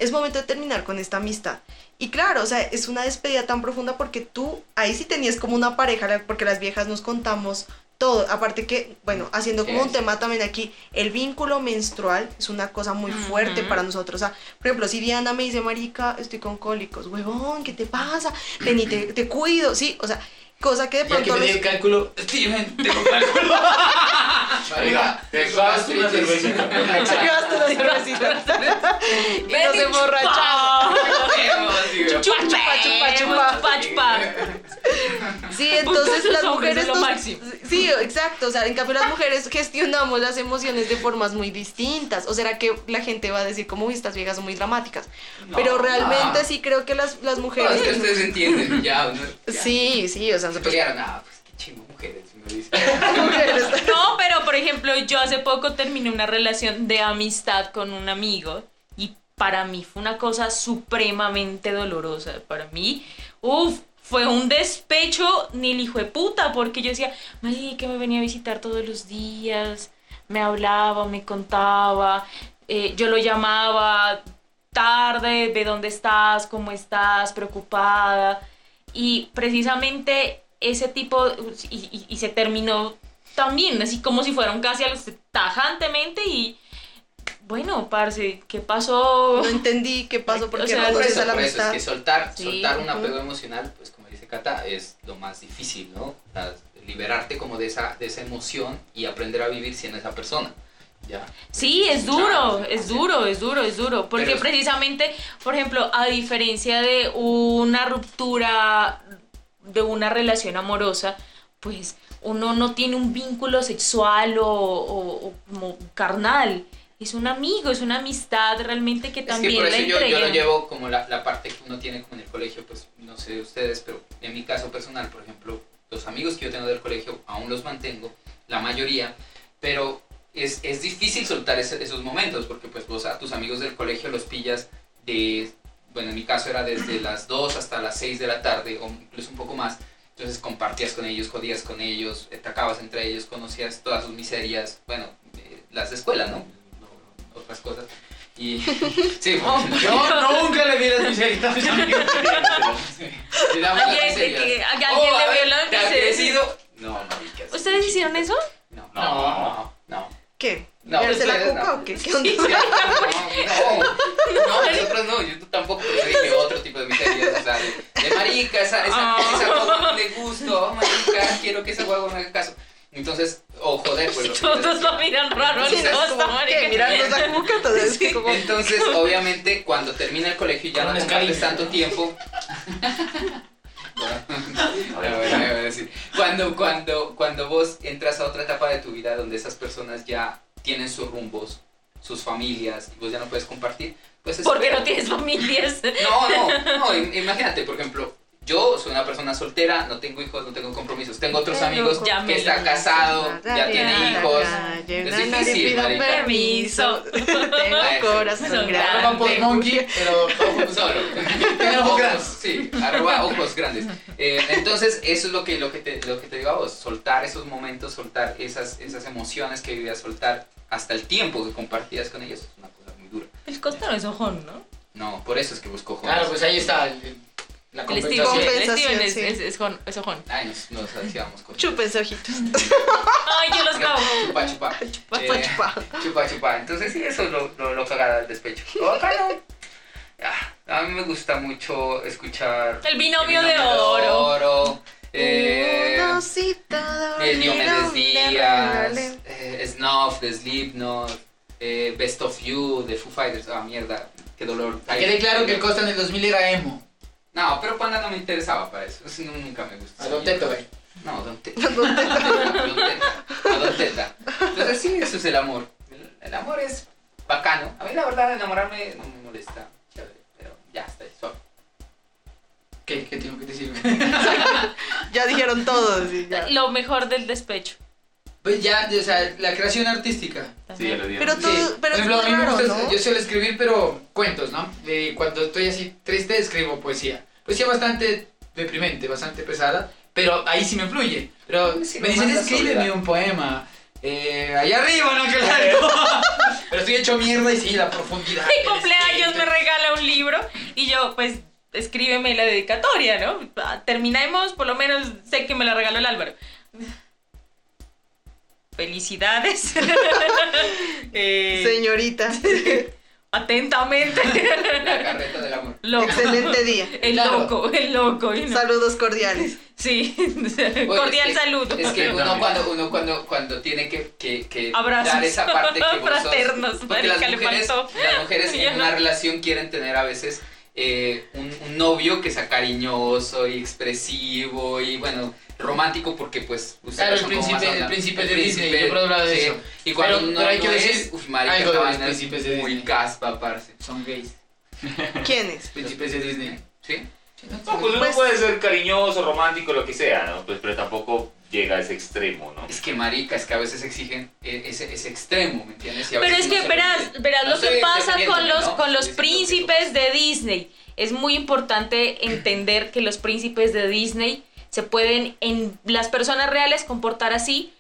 Es momento de terminar con esta amistad. Y claro, o sea, es una despedida tan profunda porque tú ahí sí tenías como una pareja, porque las viejas nos contamos todo. Aparte que, bueno, haciendo como un tema también aquí, el vínculo menstrual es una cosa muy fuerte para nosotros. O sea, por ejemplo, si Diana me dice, Marica, estoy con cólicos, huevón, ¿qué te pasa? Vení, te, te cuido, sí, o sea, cosa que de que pronto me di los- el cálculo, Steven, tengo cálculo. Oiga, te vas una cervecita. Llevaste la cervecita. y nos emborrachamos. Chupa, chupa, chupa, chupa. chupa, chupa. Sí, entonces las mujeres lo máximo. Sí, exacto, o sea, en cambio las mujeres gestionamos las emociones de formas muy distintas. O será que la gente va a decir como "Uy, estas viejas son muy dramáticas. Pero realmente sí creo que las, las No, mujeres es que ustedes entienden, ya. uno- ya. Sí, sí, o sea, Se pelearon, ah, pues qué chingo, mujeres, me dice. No, pero por ejemplo, yo hace poco terminé una relación de amistad con un amigo y para mí fue una cosa supremamente dolorosa. Para mí, uff, fue un despecho ni el hijo de puta, porque yo decía, que me venía a visitar todos los días, me hablaba, me contaba, eh, yo lo llamaba tarde, ve dónde estás, cómo estás, preocupada. Y precisamente ese tipo, y, y- y se terminó también, así como si fueran casi algo tajantemente y bueno, parce, ¿qué pasó? No entendí qué pasó O porque sea, no por eso, a la por eso, es que soltar, Sí, soltar un apego emocional, pues como dice Cata, es lo más difícil, ¿no? O sea, liberarte como de esa, de esa emoción y aprender a vivir sin esa persona. ¿ya? Sí, es duro, es duro, es duro, es duro. Porque Pero- precisamente, por ejemplo, a diferencia de una ruptura de una relación amorosa, pues uno no tiene un vínculo sexual o, o- o como carnal. Es un amigo, es una amistad realmente que Es también que por eso le yo, yo lo llevo como la, la parte que uno tiene como en el colegio, pues no sé ustedes, pero en mi caso personal, por ejemplo, los amigos que yo tengo del colegio aún los mantengo, la mayoría, pero es, es difícil soltar ese- esos momentos porque pues vos a tus amigos del colegio los pillas de, bueno, en mi caso era desde las 2 hasta las 6 de la tarde o incluso un poco más. Entonces compartías con ellos, jodías con ellos, te acabas entre ellos, conocías todas sus miserias, bueno, eh, las de escuela, ¿no? No, Otras cosas. Y sí, Yo nunca le vi las miserias a mis amigos. Le las Alguien- miserias. que- a- alguien Oh, le. No, maricas. ¿Ustedes hicieron eso? No, No. no, no. ¿Qué? No, ¿Verse la ustedes coca no. o qué? ¿Qué Sí, onda? sí, no, no, no, nosotros no, yo tampoco, pero dije otro tipo de miserias, o sea, de, de marica, esa, esa, Ah. esa guagua le gusto, oh, marica, quiero que esa guagua me haga caso. Entonces, o joder, pues lo que Todos lo miran raro, Sí, no, no, es está como, ¿qué? marica. Mirando esa cuca, entonces Sí, como... Entonces, obviamente, cuando termina el colegio y ya no compartes tanto tiempo. Cuando, cuando, cuando vos entras a otra etapa de tu vida donde esas personas ya tienen sus rumbos, sus familias, y vos ya no puedes compartir, pues es Porque no tienes familias. No, no, no, im- imagínate, por ejemplo, yo soy una persona soltera, no tengo hijos, no tengo compromisos. Tengo otros Pero amigos ya me que está casado, ya tiene hijos. Es difícil, pido permiso. Tengo corazón grande. Arroba postmonkey, pero ojos Solo. Tiene ojos grandes. Sí, arroba ojos grandes. Eh, entonces, eso es lo que, lo, que te, lo que te digo a vos, soltar esos momentos, soltar esas, esas emociones que vivías, soltar hasta el tiempo que compartías con ellos, es una cosa muy dura. El costero es ojón, ¿no? No, por eso es que busco jóvenes. Claro, pues ahí está el- la El Steven, compensación. el Steven es, sí. es, es, jon- es ojón. Ay, nos, nos hacíamos cosas. Chúpense ojitos. Ay, yo los cago. Chupa, chupa. Chupa, Eh, chupa. Chupa, chupa. Entonces sí, eso es lo, lo, lo cagada del despecho. Ah, A mí me gusta mucho escuchar... El binomio El de oro. oro, eh, de el Diomedes de Díaz, eh, Snuff de Slipknot, eh, Best of You de Foo Fighters. Ah, mierda, qué dolor. Que quede claro que el Costa en el 2000 era emo. No, pero Panda no me interesaba para eso. Eso nunca me gustó. A Don Teto, güey. No, Don Teta. Don Teta. A Don Teta. Entonces sí, eso es el amor. El, el amor es bacano. A mí la verdad enamorarme no me molesta. Chévere, pero ya está, suave. ¿Qué, qué tengo que decir? Ya dijeron todos. ya. Lo mejor del despecho. Pues ya, o sea, la creación artística. Sí, ya lo dieron. Pero todo, Sí. pero Por es ejemplo, a mí me gusta, ¿no? yo suelo escribir, pero cuentos, ¿no? Eh, cuando estoy así triste, escribo poesía. Poesía bastante deprimente, bastante pesada, pero ahí sí me fluye. Pero Sí, me dicen, escríbeme soledad. un poema. Eh, allá arriba, ¿no? Que largo. pero estoy hecho mierda y sí, la profundidad. Mi cumpleaños me regala un libro y yo, pues, escríbeme la dedicatoria, ¿no? Ah, Terminemos, por lo menos sé que me la regaló el Álvaro. Felicidades. Eh, Señorita, atentamente. La carreta del amor. Loco. excelente día. El Claro. loco, el loco. y no- Saludos cordiales. Sí, Bueno, cordial es que- saludo. Es que uno cuando, uno cuando, cuando tiene que, que, que Abrazos. dar esa parte que vos sos- Fraternos, porque las mujeres, las en una relación quieren tener a veces eh, un, un novio que sea cariñoso y expresivo y bueno romántico porque pues ustedes Claro, el príncipe, el de Disney, príncipe, yo he hablado de sí. eso. y cuando Pero- no, pero hay no que es, decir uf, marica, algo de esta los vaina es príncipes de muy Disney. caspa parce Son gays. ¿Quiénes? Príncipes de Disney. ¿sí? No, pues uno Pues- puede ser cariñoso, romántico, lo que sea, ¿no? Pues, pero tampoco llega a ese extremo, ¿no? Es que marica, es que a veces exigen e- ese, ese extremo, ¿me entiendes? Y a Pero veces es que verás, verás No lo que pasa con los, ¿no? con los príncipes de Disney. Es muy importante entender que los príncipes de Disney se pueden en las personas reales comportar así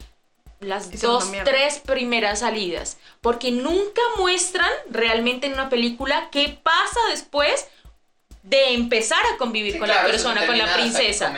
las dos, tres primeras salidas. Porque nunca muestran realmente en una película qué pasa después de empezar a convivir Sí, con claro, la persona, con la princesa.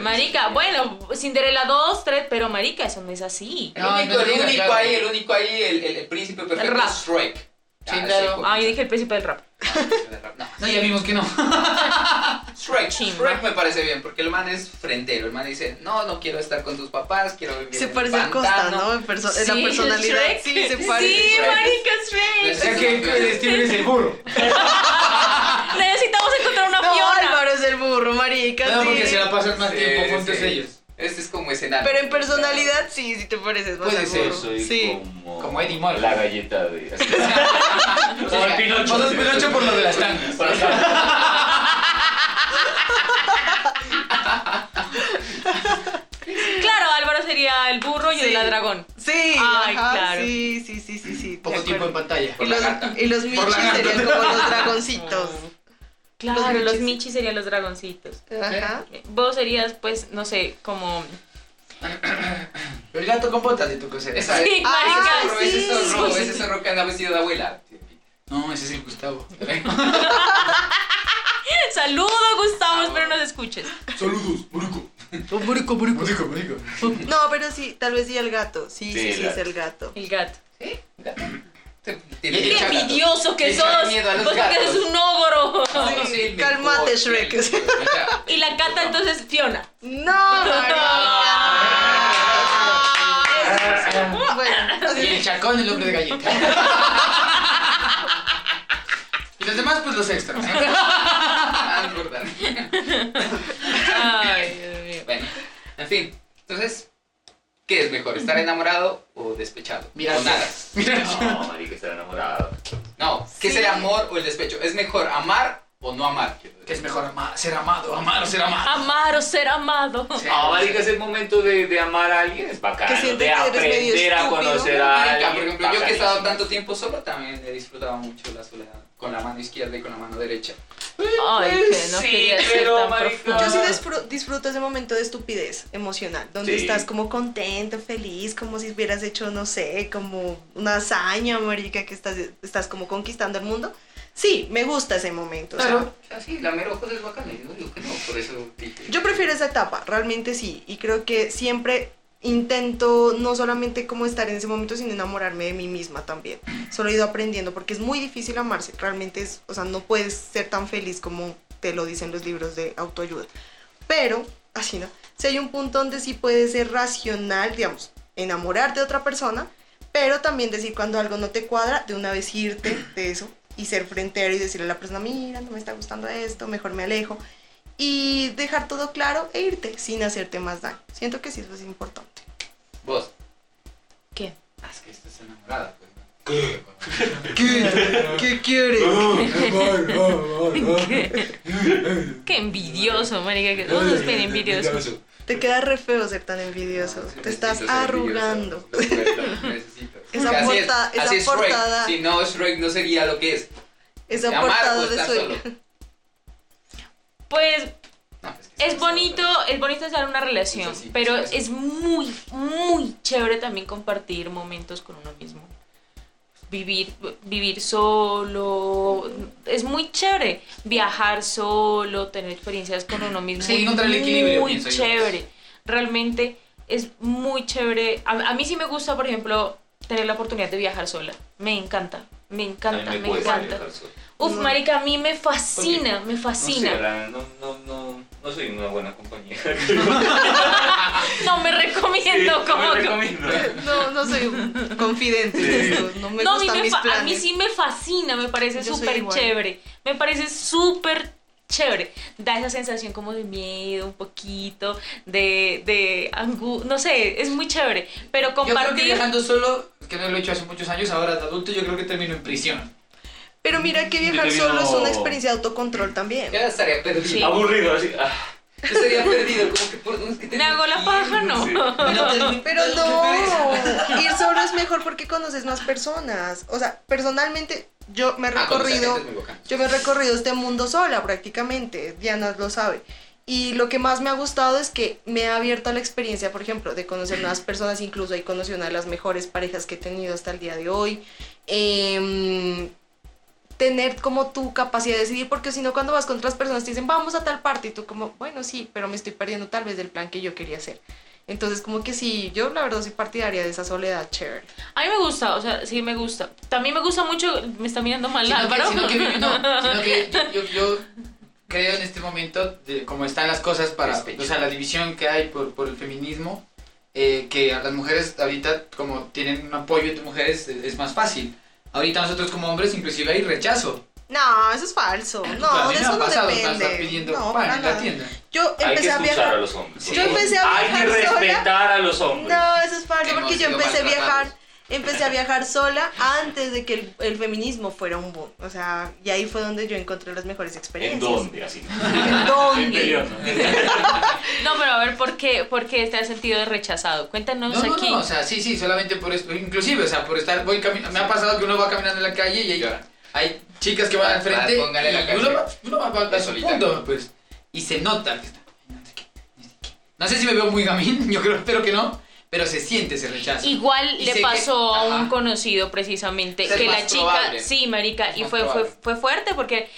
Marica, bueno, Cinderella 2, 3, pero marica, eso no es así. El único, no el único claro. ahí, el único ahí, el, el, el príncipe perfecto es Shrek. Sí, Ah, claro. Ah, yo dije el príncipe del rap. No, No, ya vimos que no. Shrek, me parece bien, porque el man es frentero. El man dice, no, no quiero estar con tus papás, quiero vivir Se en el parece a Costa, pantano". ¿no? En, perso- Sí, la personalidad. Shrek. Sí, se parece. Sí, Shrek. marica, O Shrek. sea que Steven es el burro. Necesitamos encontrar una No, Fiona. Álvaro es el burro, marica. No, sí. porque se la pasan más Sí, tiempo juntos sí. ellos. Este es como escenario. Pero en personalidad, sí, sí te pareces más Puede ser, soy Sí. como... Como Eddie Murphy. La galleta de... Como el Pinocho. Vos sos Pinocho por lo de las tangas. Álvaro sería el burro y Sí. el dragón. Sí, Ay, ajá, claro. sí, sí, sí, sí, sí. Poco tiempo en pantalla. Y los, y los Por michis serían como los dragoncitos. Claro, Los los michis. serían los dragoncitos. Ajá. Vos serías, pues, no sé, como... El gato con botas de tu cosera. Sí, Ah, marica. Zorro, ese sí, zorro, sí, ese zorro que anda vestido de abuela. No, ese es el Gustavo. Saludo, Gustavo, espero nos escuches. Saludos, Murico. Murico, Murico. Murico, Murico. No, pero sí, tal vez sí el gato. Sí, Sí, sí, el sí, gato. es el gato. El gato. ¿Sí? Tiene Qué envidioso que sos. porque eres un ogro. No, Sí, corta, Shrek. Y la cata entonces Fiona. No, marica. Bueno, Y el chacón, el hombre de galleta. Y los demás, pues los extras. Verdad. Ay, en fin. Entonces, ¿qué es mejor? ¿Estar enamorado o despechado? Mira, o nada. No, marica, está enamorado. No, ¿qué es el amor o el despecho? ¿Es mejor amar o no amar? Que es mejor amar, ser amado, amar o ser amado. Amar o ser amado. No, marica, es el momento de, de amar a alguien, es bacano. Que sientes De que eres medio aprender a estúpido. conocer a Marica, alguien. por ejemplo, yo que he estado bacanísimo. tanto tiempo solo, también he disfrutado mucho la soledad. Con la mano izquierda y con la mano derecha. Ay, que no Sí, quería ser pero, tan marica. Yo sí disfr- disfruto ese momento de estupidez emocional, donde Sí. estás como contento, feliz, como si hubieras hecho, no sé, como una hazaña, marica, que estás, estás como conquistando el mundo. Sí, me gusta ese momento. Claro. O sea, sí, la mero ojos es bacana. Yo digo que no, por eso dije. yo prefiero esa etapa, realmente sí, y creo que siempre intento no solamente como estar en ese momento, sino enamorarme de mí misma también. Solo he ido aprendiendo, porque es muy difícil amarse, realmente es, o sea, no puedes ser tan feliz como te lo dicen los libros de autoayuda. Pero, así no, si hay un punto donde sí puedes ser racional, digamos, enamorarte de otra persona, pero también decir cuando algo no te cuadra, de una vez irte de eso y ser frentero y decirle a la persona, mira, no me está gustando esto, mejor me alejo. Y dejar todo claro e irte sin hacerte más daño. Siento que sí, eso es importante. Vos. ¿Qué? Ah, es que estás enamorada, pues. ¿no? ¿Qué? ¿Qué quieres? Qué envidioso, marica, que todos es bien envidioso. Te queda re feo ser tan envidioso. Te estás arrugando. Esa Así es, portada, así esa es Shrek. portada, Si no, Shrek no sería lo que es. esa portada de sueño. Pues No, que es bonito, es bonito estar en una relación, sí, pero sí. es muy, muy chévere también compartir momentos con uno mismo. Vivir, vivir solo, es muy chévere. Viajar solo, tener experiencias con uno mismo. Sí, encontrar el equilibrio, Muy chévere. Realmente es muy chévere. A, a mí sí me gusta, por ejemplo, tener la oportunidad de viajar sola. Me encanta, me encanta, me me encanta. viajar solo. Uf, No. marica, a mí me fascina, me No sé, fascina. la- no, no, no, no soy una buena compañía. No me recomiendo Sí, como no me que- recomiendo. No, no soy un confidente en esto. No me No, a mí, me mis fa- a planes. mí sí me fascina, me parece súper chévere. Me parece súper chévere. Da esa sensación como de miedo, un poquito, de, de angu... No sé, es muy chévere. Pero Yo creo que compartir... viajando solo, que no lo he hecho hace muchos años, ahora de adulto, yo creo que termino en prisión. Pero mira que viajar solo es una experiencia de autocontrol también. Ya estaría perdido. Sí. Aburrido, así. ah. Yo estaría perdido, como que por dónde es que Me tengo hago la paja, no. Sí. Pero no, ir solo es mejor porque conoces más personas. O sea, personalmente yo me he Ah, recorrido, yo me he recorrido este mundo sola prácticamente. Diana lo sabe. Y lo que más me ha gustado es que me ha abierto a la experiencia, por ejemplo, de conocer nuevas personas. Incluso ahí conocí una de las mejores parejas que he tenido hasta el día de hoy. Em, tener como tu capacidad de decidir, porque si no cuando vas con otras personas te dicen vamos a tal parte y tú como, bueno sí, pero me estoy perdiendo tal vez del plan que yo quería hacer. Entonces como que sí, yo la verdad soy partidaria de esa soledad chévere. A mí me gusta, o sea, sí me gusta. También me gusta mucho... Me está mirando mal Sino que, Álvaro. sino que- no, sino que yo, yo- creo en este momento, de cómo están las cosas para, Despecho. o sea, la división que hay por, por el feminismo, eh, que a las mujeres ahorita, como tienen un apoyo entre mujeres, es, es más fácil. Ahorita nosotros como hombres inclusive hay rechazo. No, eso es falso. A No, mí de eso no pasado, depende. pidiendo no, pan para en la nada. tienda. Yo Hay que empecé a viajar. a los hombres. Yo empecé a Hay que viajar sola. respetar a los hombres. No, eso es falso porque yo empecé a viajar. Empecé a viajar sola antes de que el, el feminismo fuera un boom. O sea, y ahí fue donde yo encontré las mejores ¿En experiencias. dónde? Así. ¿En dónde? En. No, pero a ver, ¿por qué, por qué este sentido de rechazado? Cuéntanos No, no, aquí. no, o sea, sí, sí, solamente por esto, inclusive, o sea, por estar, voy me ha pasado que uno va caminando en la calle y hay, hay chicas que van Ah, al frente ah, póngale la y uno va, uno va a De su solita. punto, pues, y se nota que está. No sé si me veo muy gamín, yo creo, espero que no, pero se siente ese rechazo. Igual Y le que- pasó a un ajá. conocido precisamente Es que la chica, probable. sí, marica, Es y fue, fue, fue fuerte porque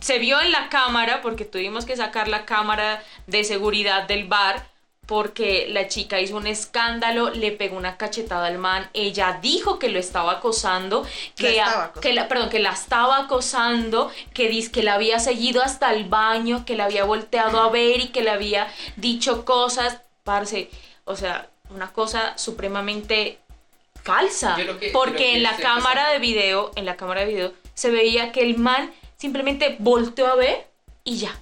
se vio en la cámara, porque tuvimos que sacar la cámara de seguridad del bar, porque la chica hizo un escándalo, le pegó una cachetada al man, ella dijo que lo estaba acosando, que, La estaba acosando. que la, perdón, que la estaba acosando, que dice que la había seguido hasta el baño, que la había volteado a ver y que le había dicho cosas, parce, o sea, una cosa supremamente falsa, que- porque en la cámara de video, en la cámara de video se veía que el man simplemente volteó a ver y ya.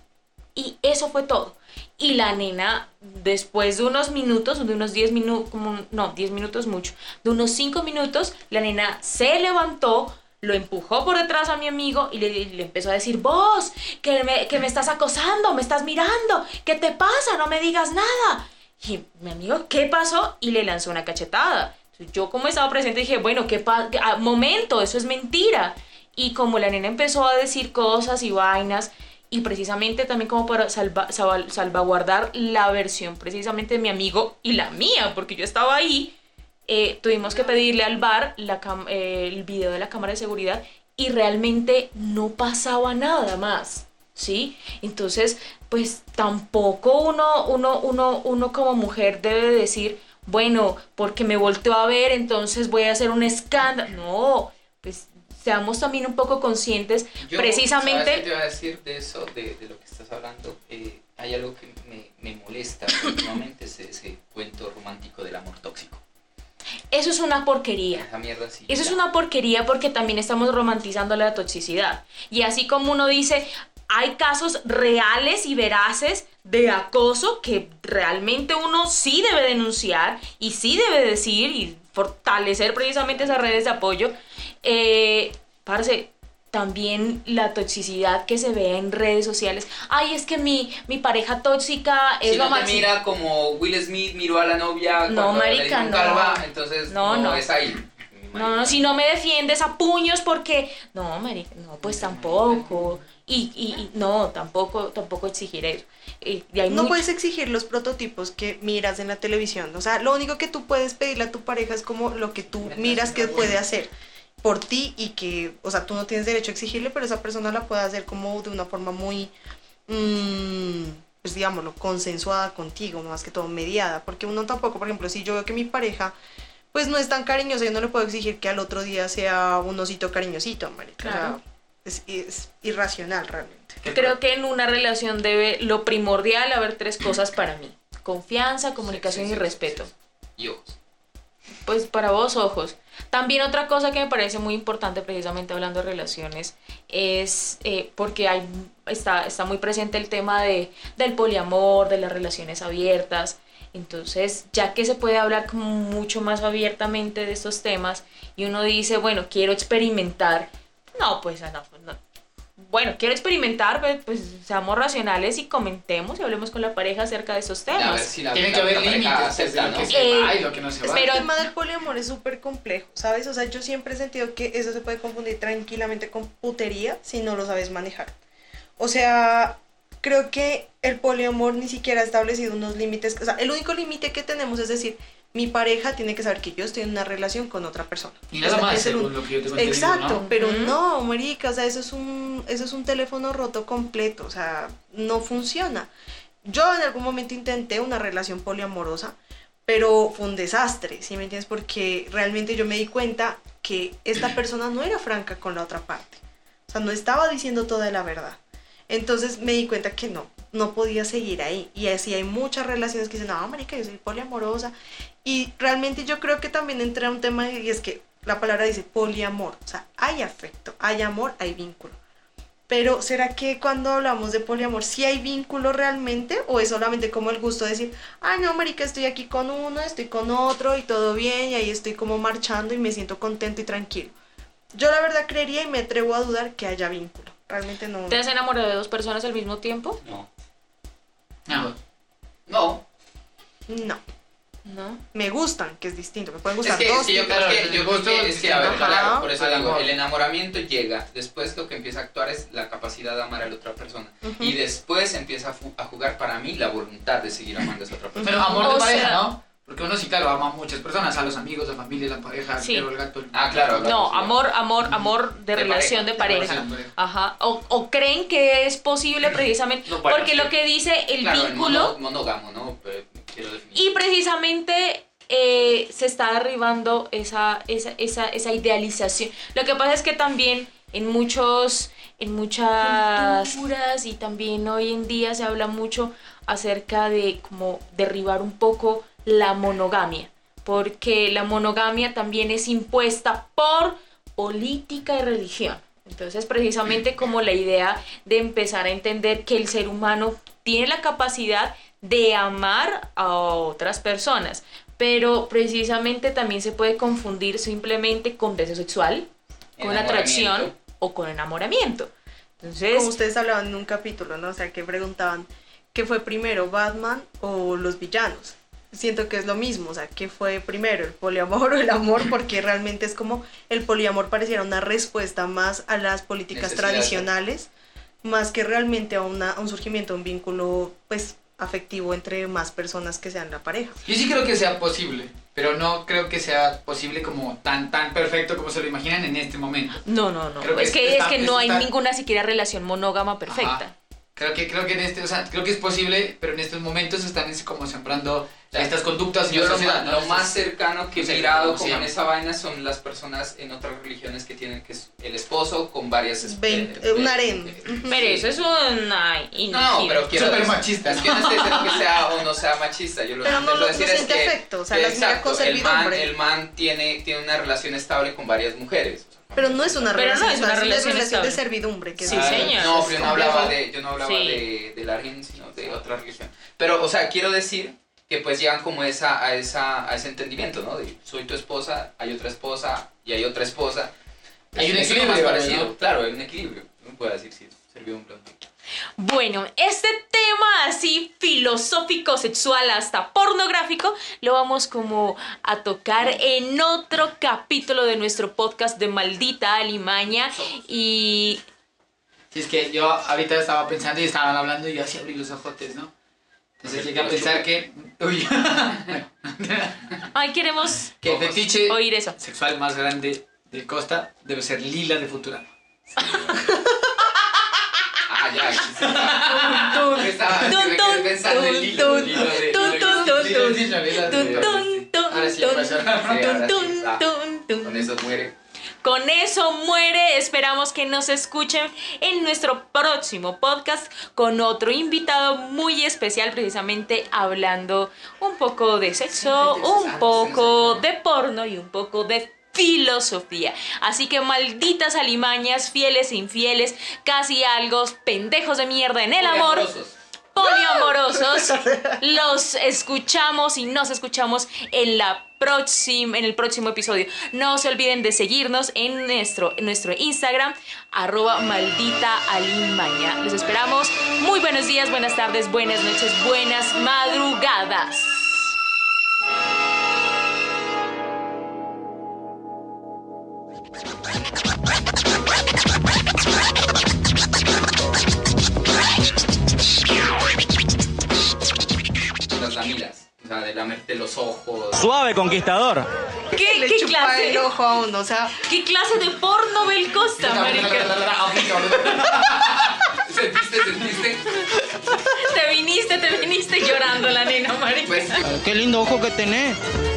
Y eso fue todo. Y la nena, después de unos minutos, de unos 10 minutos, como, no, 10 minutos mucho, de unos 5 minutos, la nena se levantó, lo empujó por detrás a mi amigo y le, le empezó a decir, vos, que me, que me estás acosando, me estás mirando, ¿qué te pasa? No me digas nada. Y mi amigo, ¿qué pasó? Y le lanzó una cachetada. Yo como estaba presente dije, bueno, ¿qué pasa? Momento, eso es mentira. Y como la nena empezó a decir cosas y vainas, y precisamente también como para salva- salva- salvaguardar la versión precisamente de mi amigo y la mía, porque yo estaba ahí, eh, tuvimos que pedirle al bar la eh, el video de la cámara de seguridad y realmente no pasaba nada más, ¿sí? Entonces, pues tampoco uno, uno, uno, uno como mujer debe decir, bueno, porque me volteó a ver, entonces voy a hacer un escándalo. No, pues seamos también un poco conscientes, Yo, precisamente... ¿sabes qué te iba a decir de eso, de, de lo que estás hablando? Eh, hay algo que me, me molesta últimamente, es ese cuento romántico del amor tóxico. Eso es una porquería. Esa mierda sí. Eso es ya. una porquería porque también estamos romantizando la toxicidad. Y así como uno dice, hay casos reales y veraces de acoso que realmente uno sí debe denunciar y sí debe decir y fortalecer precisamente esas redes de apoyo. Eh, parce, también la toxicidad que se ve en redes sociales. Ay, es que mi, mi pareja tóxica es Si lo no máximo. mira como Will Smith miró a la novia No, marica, no. calva, entonces No, no, no. es ahí. No, no, si no me defiendes a puños porque... No, marica, no, pues tampoco. Y, y, y no, tampoco, tampoco exigir eso. Hay No puedes exigir los prototipos que miras en la televisión. O sea, lo único que tú puedes pedirle a tu pareja es como lo que tú miras que puede hacer por ti y que, o sea, tú no tienes derecho a exigirle, pero esa persona la puede hacer como de una forma muy, mm, pues digámoslo, consensuada contigo, más que todo mediada. Porque uno tampoco, por ejemplo, si yo veo que mi pareja pues no es tan cariñosa, yo no le puedo exigir que al otro día sea un osito cariñosito, marica. O sea, Claro. Es, es irracional realmente. Creo que en una relación debe lo primordial haber tres cosas para mí. Confianza, comunicación Sí, sí, y respeto. sí, sí. Y ojos. Pues para vos, ojos. También otra cosa que me parece muy importante, precisamente hablando de relaciones, es eh, porque hay, está, está muy presente el tema de, del poliamor, de las relaciones abiertas. Entonces, ya que se puede hablar como mucho más abiertamente de estos temas y uno dice, bueno, quiero experimentar, no, pues no, no. Bueno, quiero experimentar, pues, pues, seamos racionales y comentemos y hablemos con la pareja acerca de esos A ver temas. si la- Tiene la- que haber límites, acepta, lo ¿no? que se Eh, va y lo que no se va. pero- el tema del poliamor es súper complejo, ¿sabes? O sea, yo siempre he sentido que eso se puede confundir tranquilamente con putería si no lo sabes manejar. O sea, creo que el poliamor ni siquiera ha establecido unos límites. O sea, el único límite que tenemos es decir, mi pareja tiene que saber que yo estoy en una relación con otra persona. Y nada O sea, más, es el según un- lo que yo Exacto, ¿no? pero no, marica, o sea, eso es un eso es un teléfono roto completo, o sea, no funciona. Yo en algún momento intenté una relación poliamorosa, pero fue un desastre, ¿sí me entiendes? Porque realmente yo me di cuenta que esta persona no era franca con la otra parte. O sea, no estaba diciendo toda la verdad. Entonces me di cuenta que no, no podía seguir ahí. Y así hay muchas relaciones que dicen, no, marica, yo soy poliamorosa. Y realmente yo creo que también entra un tema y es que la palabra dice poliamor. O sea, hay afecto, hay amor, hay vínculo. Pero ¿será que cuando hablamos de poliamor sí hay vínculo realmente? ¿O es solamente como el gusto de decir, ah, no, marica, estoy aquí con uno, estoy con otro y todo bien y ahí estoy como marchando y me siento contento y tranquilo? Yo la verdad creería y me atrevo a dudar que haya vínculo. Realmente no. ¿Te has enamorado de dos personas al mismo tiempo? No. No. No. No. No. Me gustan, que es distinto. Me pueden Es gustar que, dos. es que yo creo claro, que, el yo creo gusto que, es que, a ver, claro, por eso digo, el enamoramiento llega, después lo que empieza a actuar es la capacidad de amar a la otra persona. Y después empieza a, jugar para mí la voluntad de seguir amando a esa otra persona. Pero amor de O pareja, sea- ¿no? Porque uno sí, claro, ama a muchas personas, a los amigos, a la familia, a la pareja, al Sí. perro, el gato. el- Ah, claro, claro. No, sí. amor, amor, amor de, De relación de pareja, de pareja. pareja. Ajá. O, o creen que es posible precisamente. No, porque lo que dice el Claro, el vínculo. mono- monógamo, ¿no? Pero quiero definir. Y precisamente eh, se está derribando esa, esa, esa, esa idealización. Lo que pasa es que también en muchos, en muchas culturas y también hoy en día se habla mucho acerca de como derribar un poco la monogamia. Porque la monogamia también es impuesta por política y religión. Entonces, precisamente como la idea de empezar a entender que el ser humano tiene la capacidad de amar a otras personas, pero precisamente también se puede confundir simplemente con deseo sexual, con atracción o con enamoramiento. Entonces, Como ustedes hablaban en un capítulo, ¿no? O sea, que preguntaban qué fue primero, Batman o los villanos. Siento que es lo mismo, o sea, qué fue primero, el poliamor o el amor, porque realmente es como el poliamor pareciera una respuesta más a las políticas Necesidad. tradicionales, más que realmente a, una, a un surgimiento, a un vínculo, pues, afectivo entre más personas que sean la pareja. Yo sí creo que sea posible, pero no creo que sea posible como tan tan perfecto como se lo imaginan en este momento. no, no, no. Creo que es que, está- es que no hay está- ninguna siquiera relación monógama perfecta. Ajá. Creo que creo que en este, o sea, creo que es posible, pero en estos momentos están es como sembrando estas conductas en Yo la lo, sociedad, ma- ¿no? lo más cercano que he mirado ¿cómo se como en esa vaina son las personas en otras religiones que tienen que es el esposo con varias esp- Vein- eh, eh, un eh, harén. eh, Ujú. Pero eso es una No, no, pero quiero decir- machista, Es que no estoy diciendo que sea o no sea machista. Yo lo Pero que no lo- decir no es que, afecto, o sea, las exacto, el man, el man tiene, tiene una relación estable con varias mujeres. o sea, Pero no es una Pero no relación, es una es relación de servidumbre. Que Sí, es- Ah, señor. No, pero yo no hablaba de, yo no hablaba Sí. de, de la religión, sino de otra religión. Pero, o sea, quiero decir que pues llegan como esa, a, esa, a ese entendimiento, ¿no? De soy tu esposa, hay otra esposa y hay otra esposa. Hay un equilibrio, más parecido. ¿no? Claro, hay un equilibrio. No puedo decir si un plan. Bueno, este tema así filosófico, sexual, hasta pornográfico, lo vamos como a tocar en otro capítulo de nuestro podcast de Maldita Alimaña. Y Si es que yo ahorita estaba pensando y estaban hablando y yo así abrí los ojotes, ¿no? Entonces llegué a pensar que. Uy. ay, queremos que el fetiche oír eso. sexual más grande de Costa debe ser Lila de Futurama. Ah, ya. Estaba pensando en. Con eso muere. Con eso muere. Esperamos que nos escuchen en nuestro próximo podcast con otro invitado muy especial, precisamente hablando un poco de sexo, un poco de porno y un poco de filosofía. Así que malditas alimañas, fieles e infieles, casi algo, pendejos de mierda en el amor Poliamorosos. poliamorosos. Los escuchamos y nos escuchamos en la próxima, en el próximo episodio. No se olviden de seguirnos en nuestro, en nuestro Instagram, arroba maldita alimaña. Los esperamos. Muy buenos días, buenas tardes, buenas noches, buenas madrugadas. Las damilas. O sea, de lamerte los ojos. Suave, conquistador. ¿Qué, Le qué chupa clase, el ojo a uno, o sea, ¿Qué clase de porno ve el Costa, marica? ¿Sentiste, sentiste? Te viniste, te viniste llorando la nena, marica. Pues, Qué lindo ojo que tenés.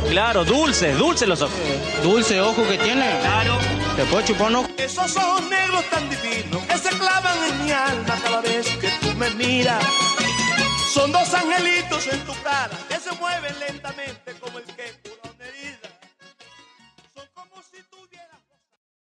Claro, dulce, dulce los ojos. Dulce ojo que tiene. Claro. Te puedo. Esos ojos negros tan divinos que se clavan en mi alma cada vez que tú me miras. Son dos angelitos en tu cara que se mueven lentamente como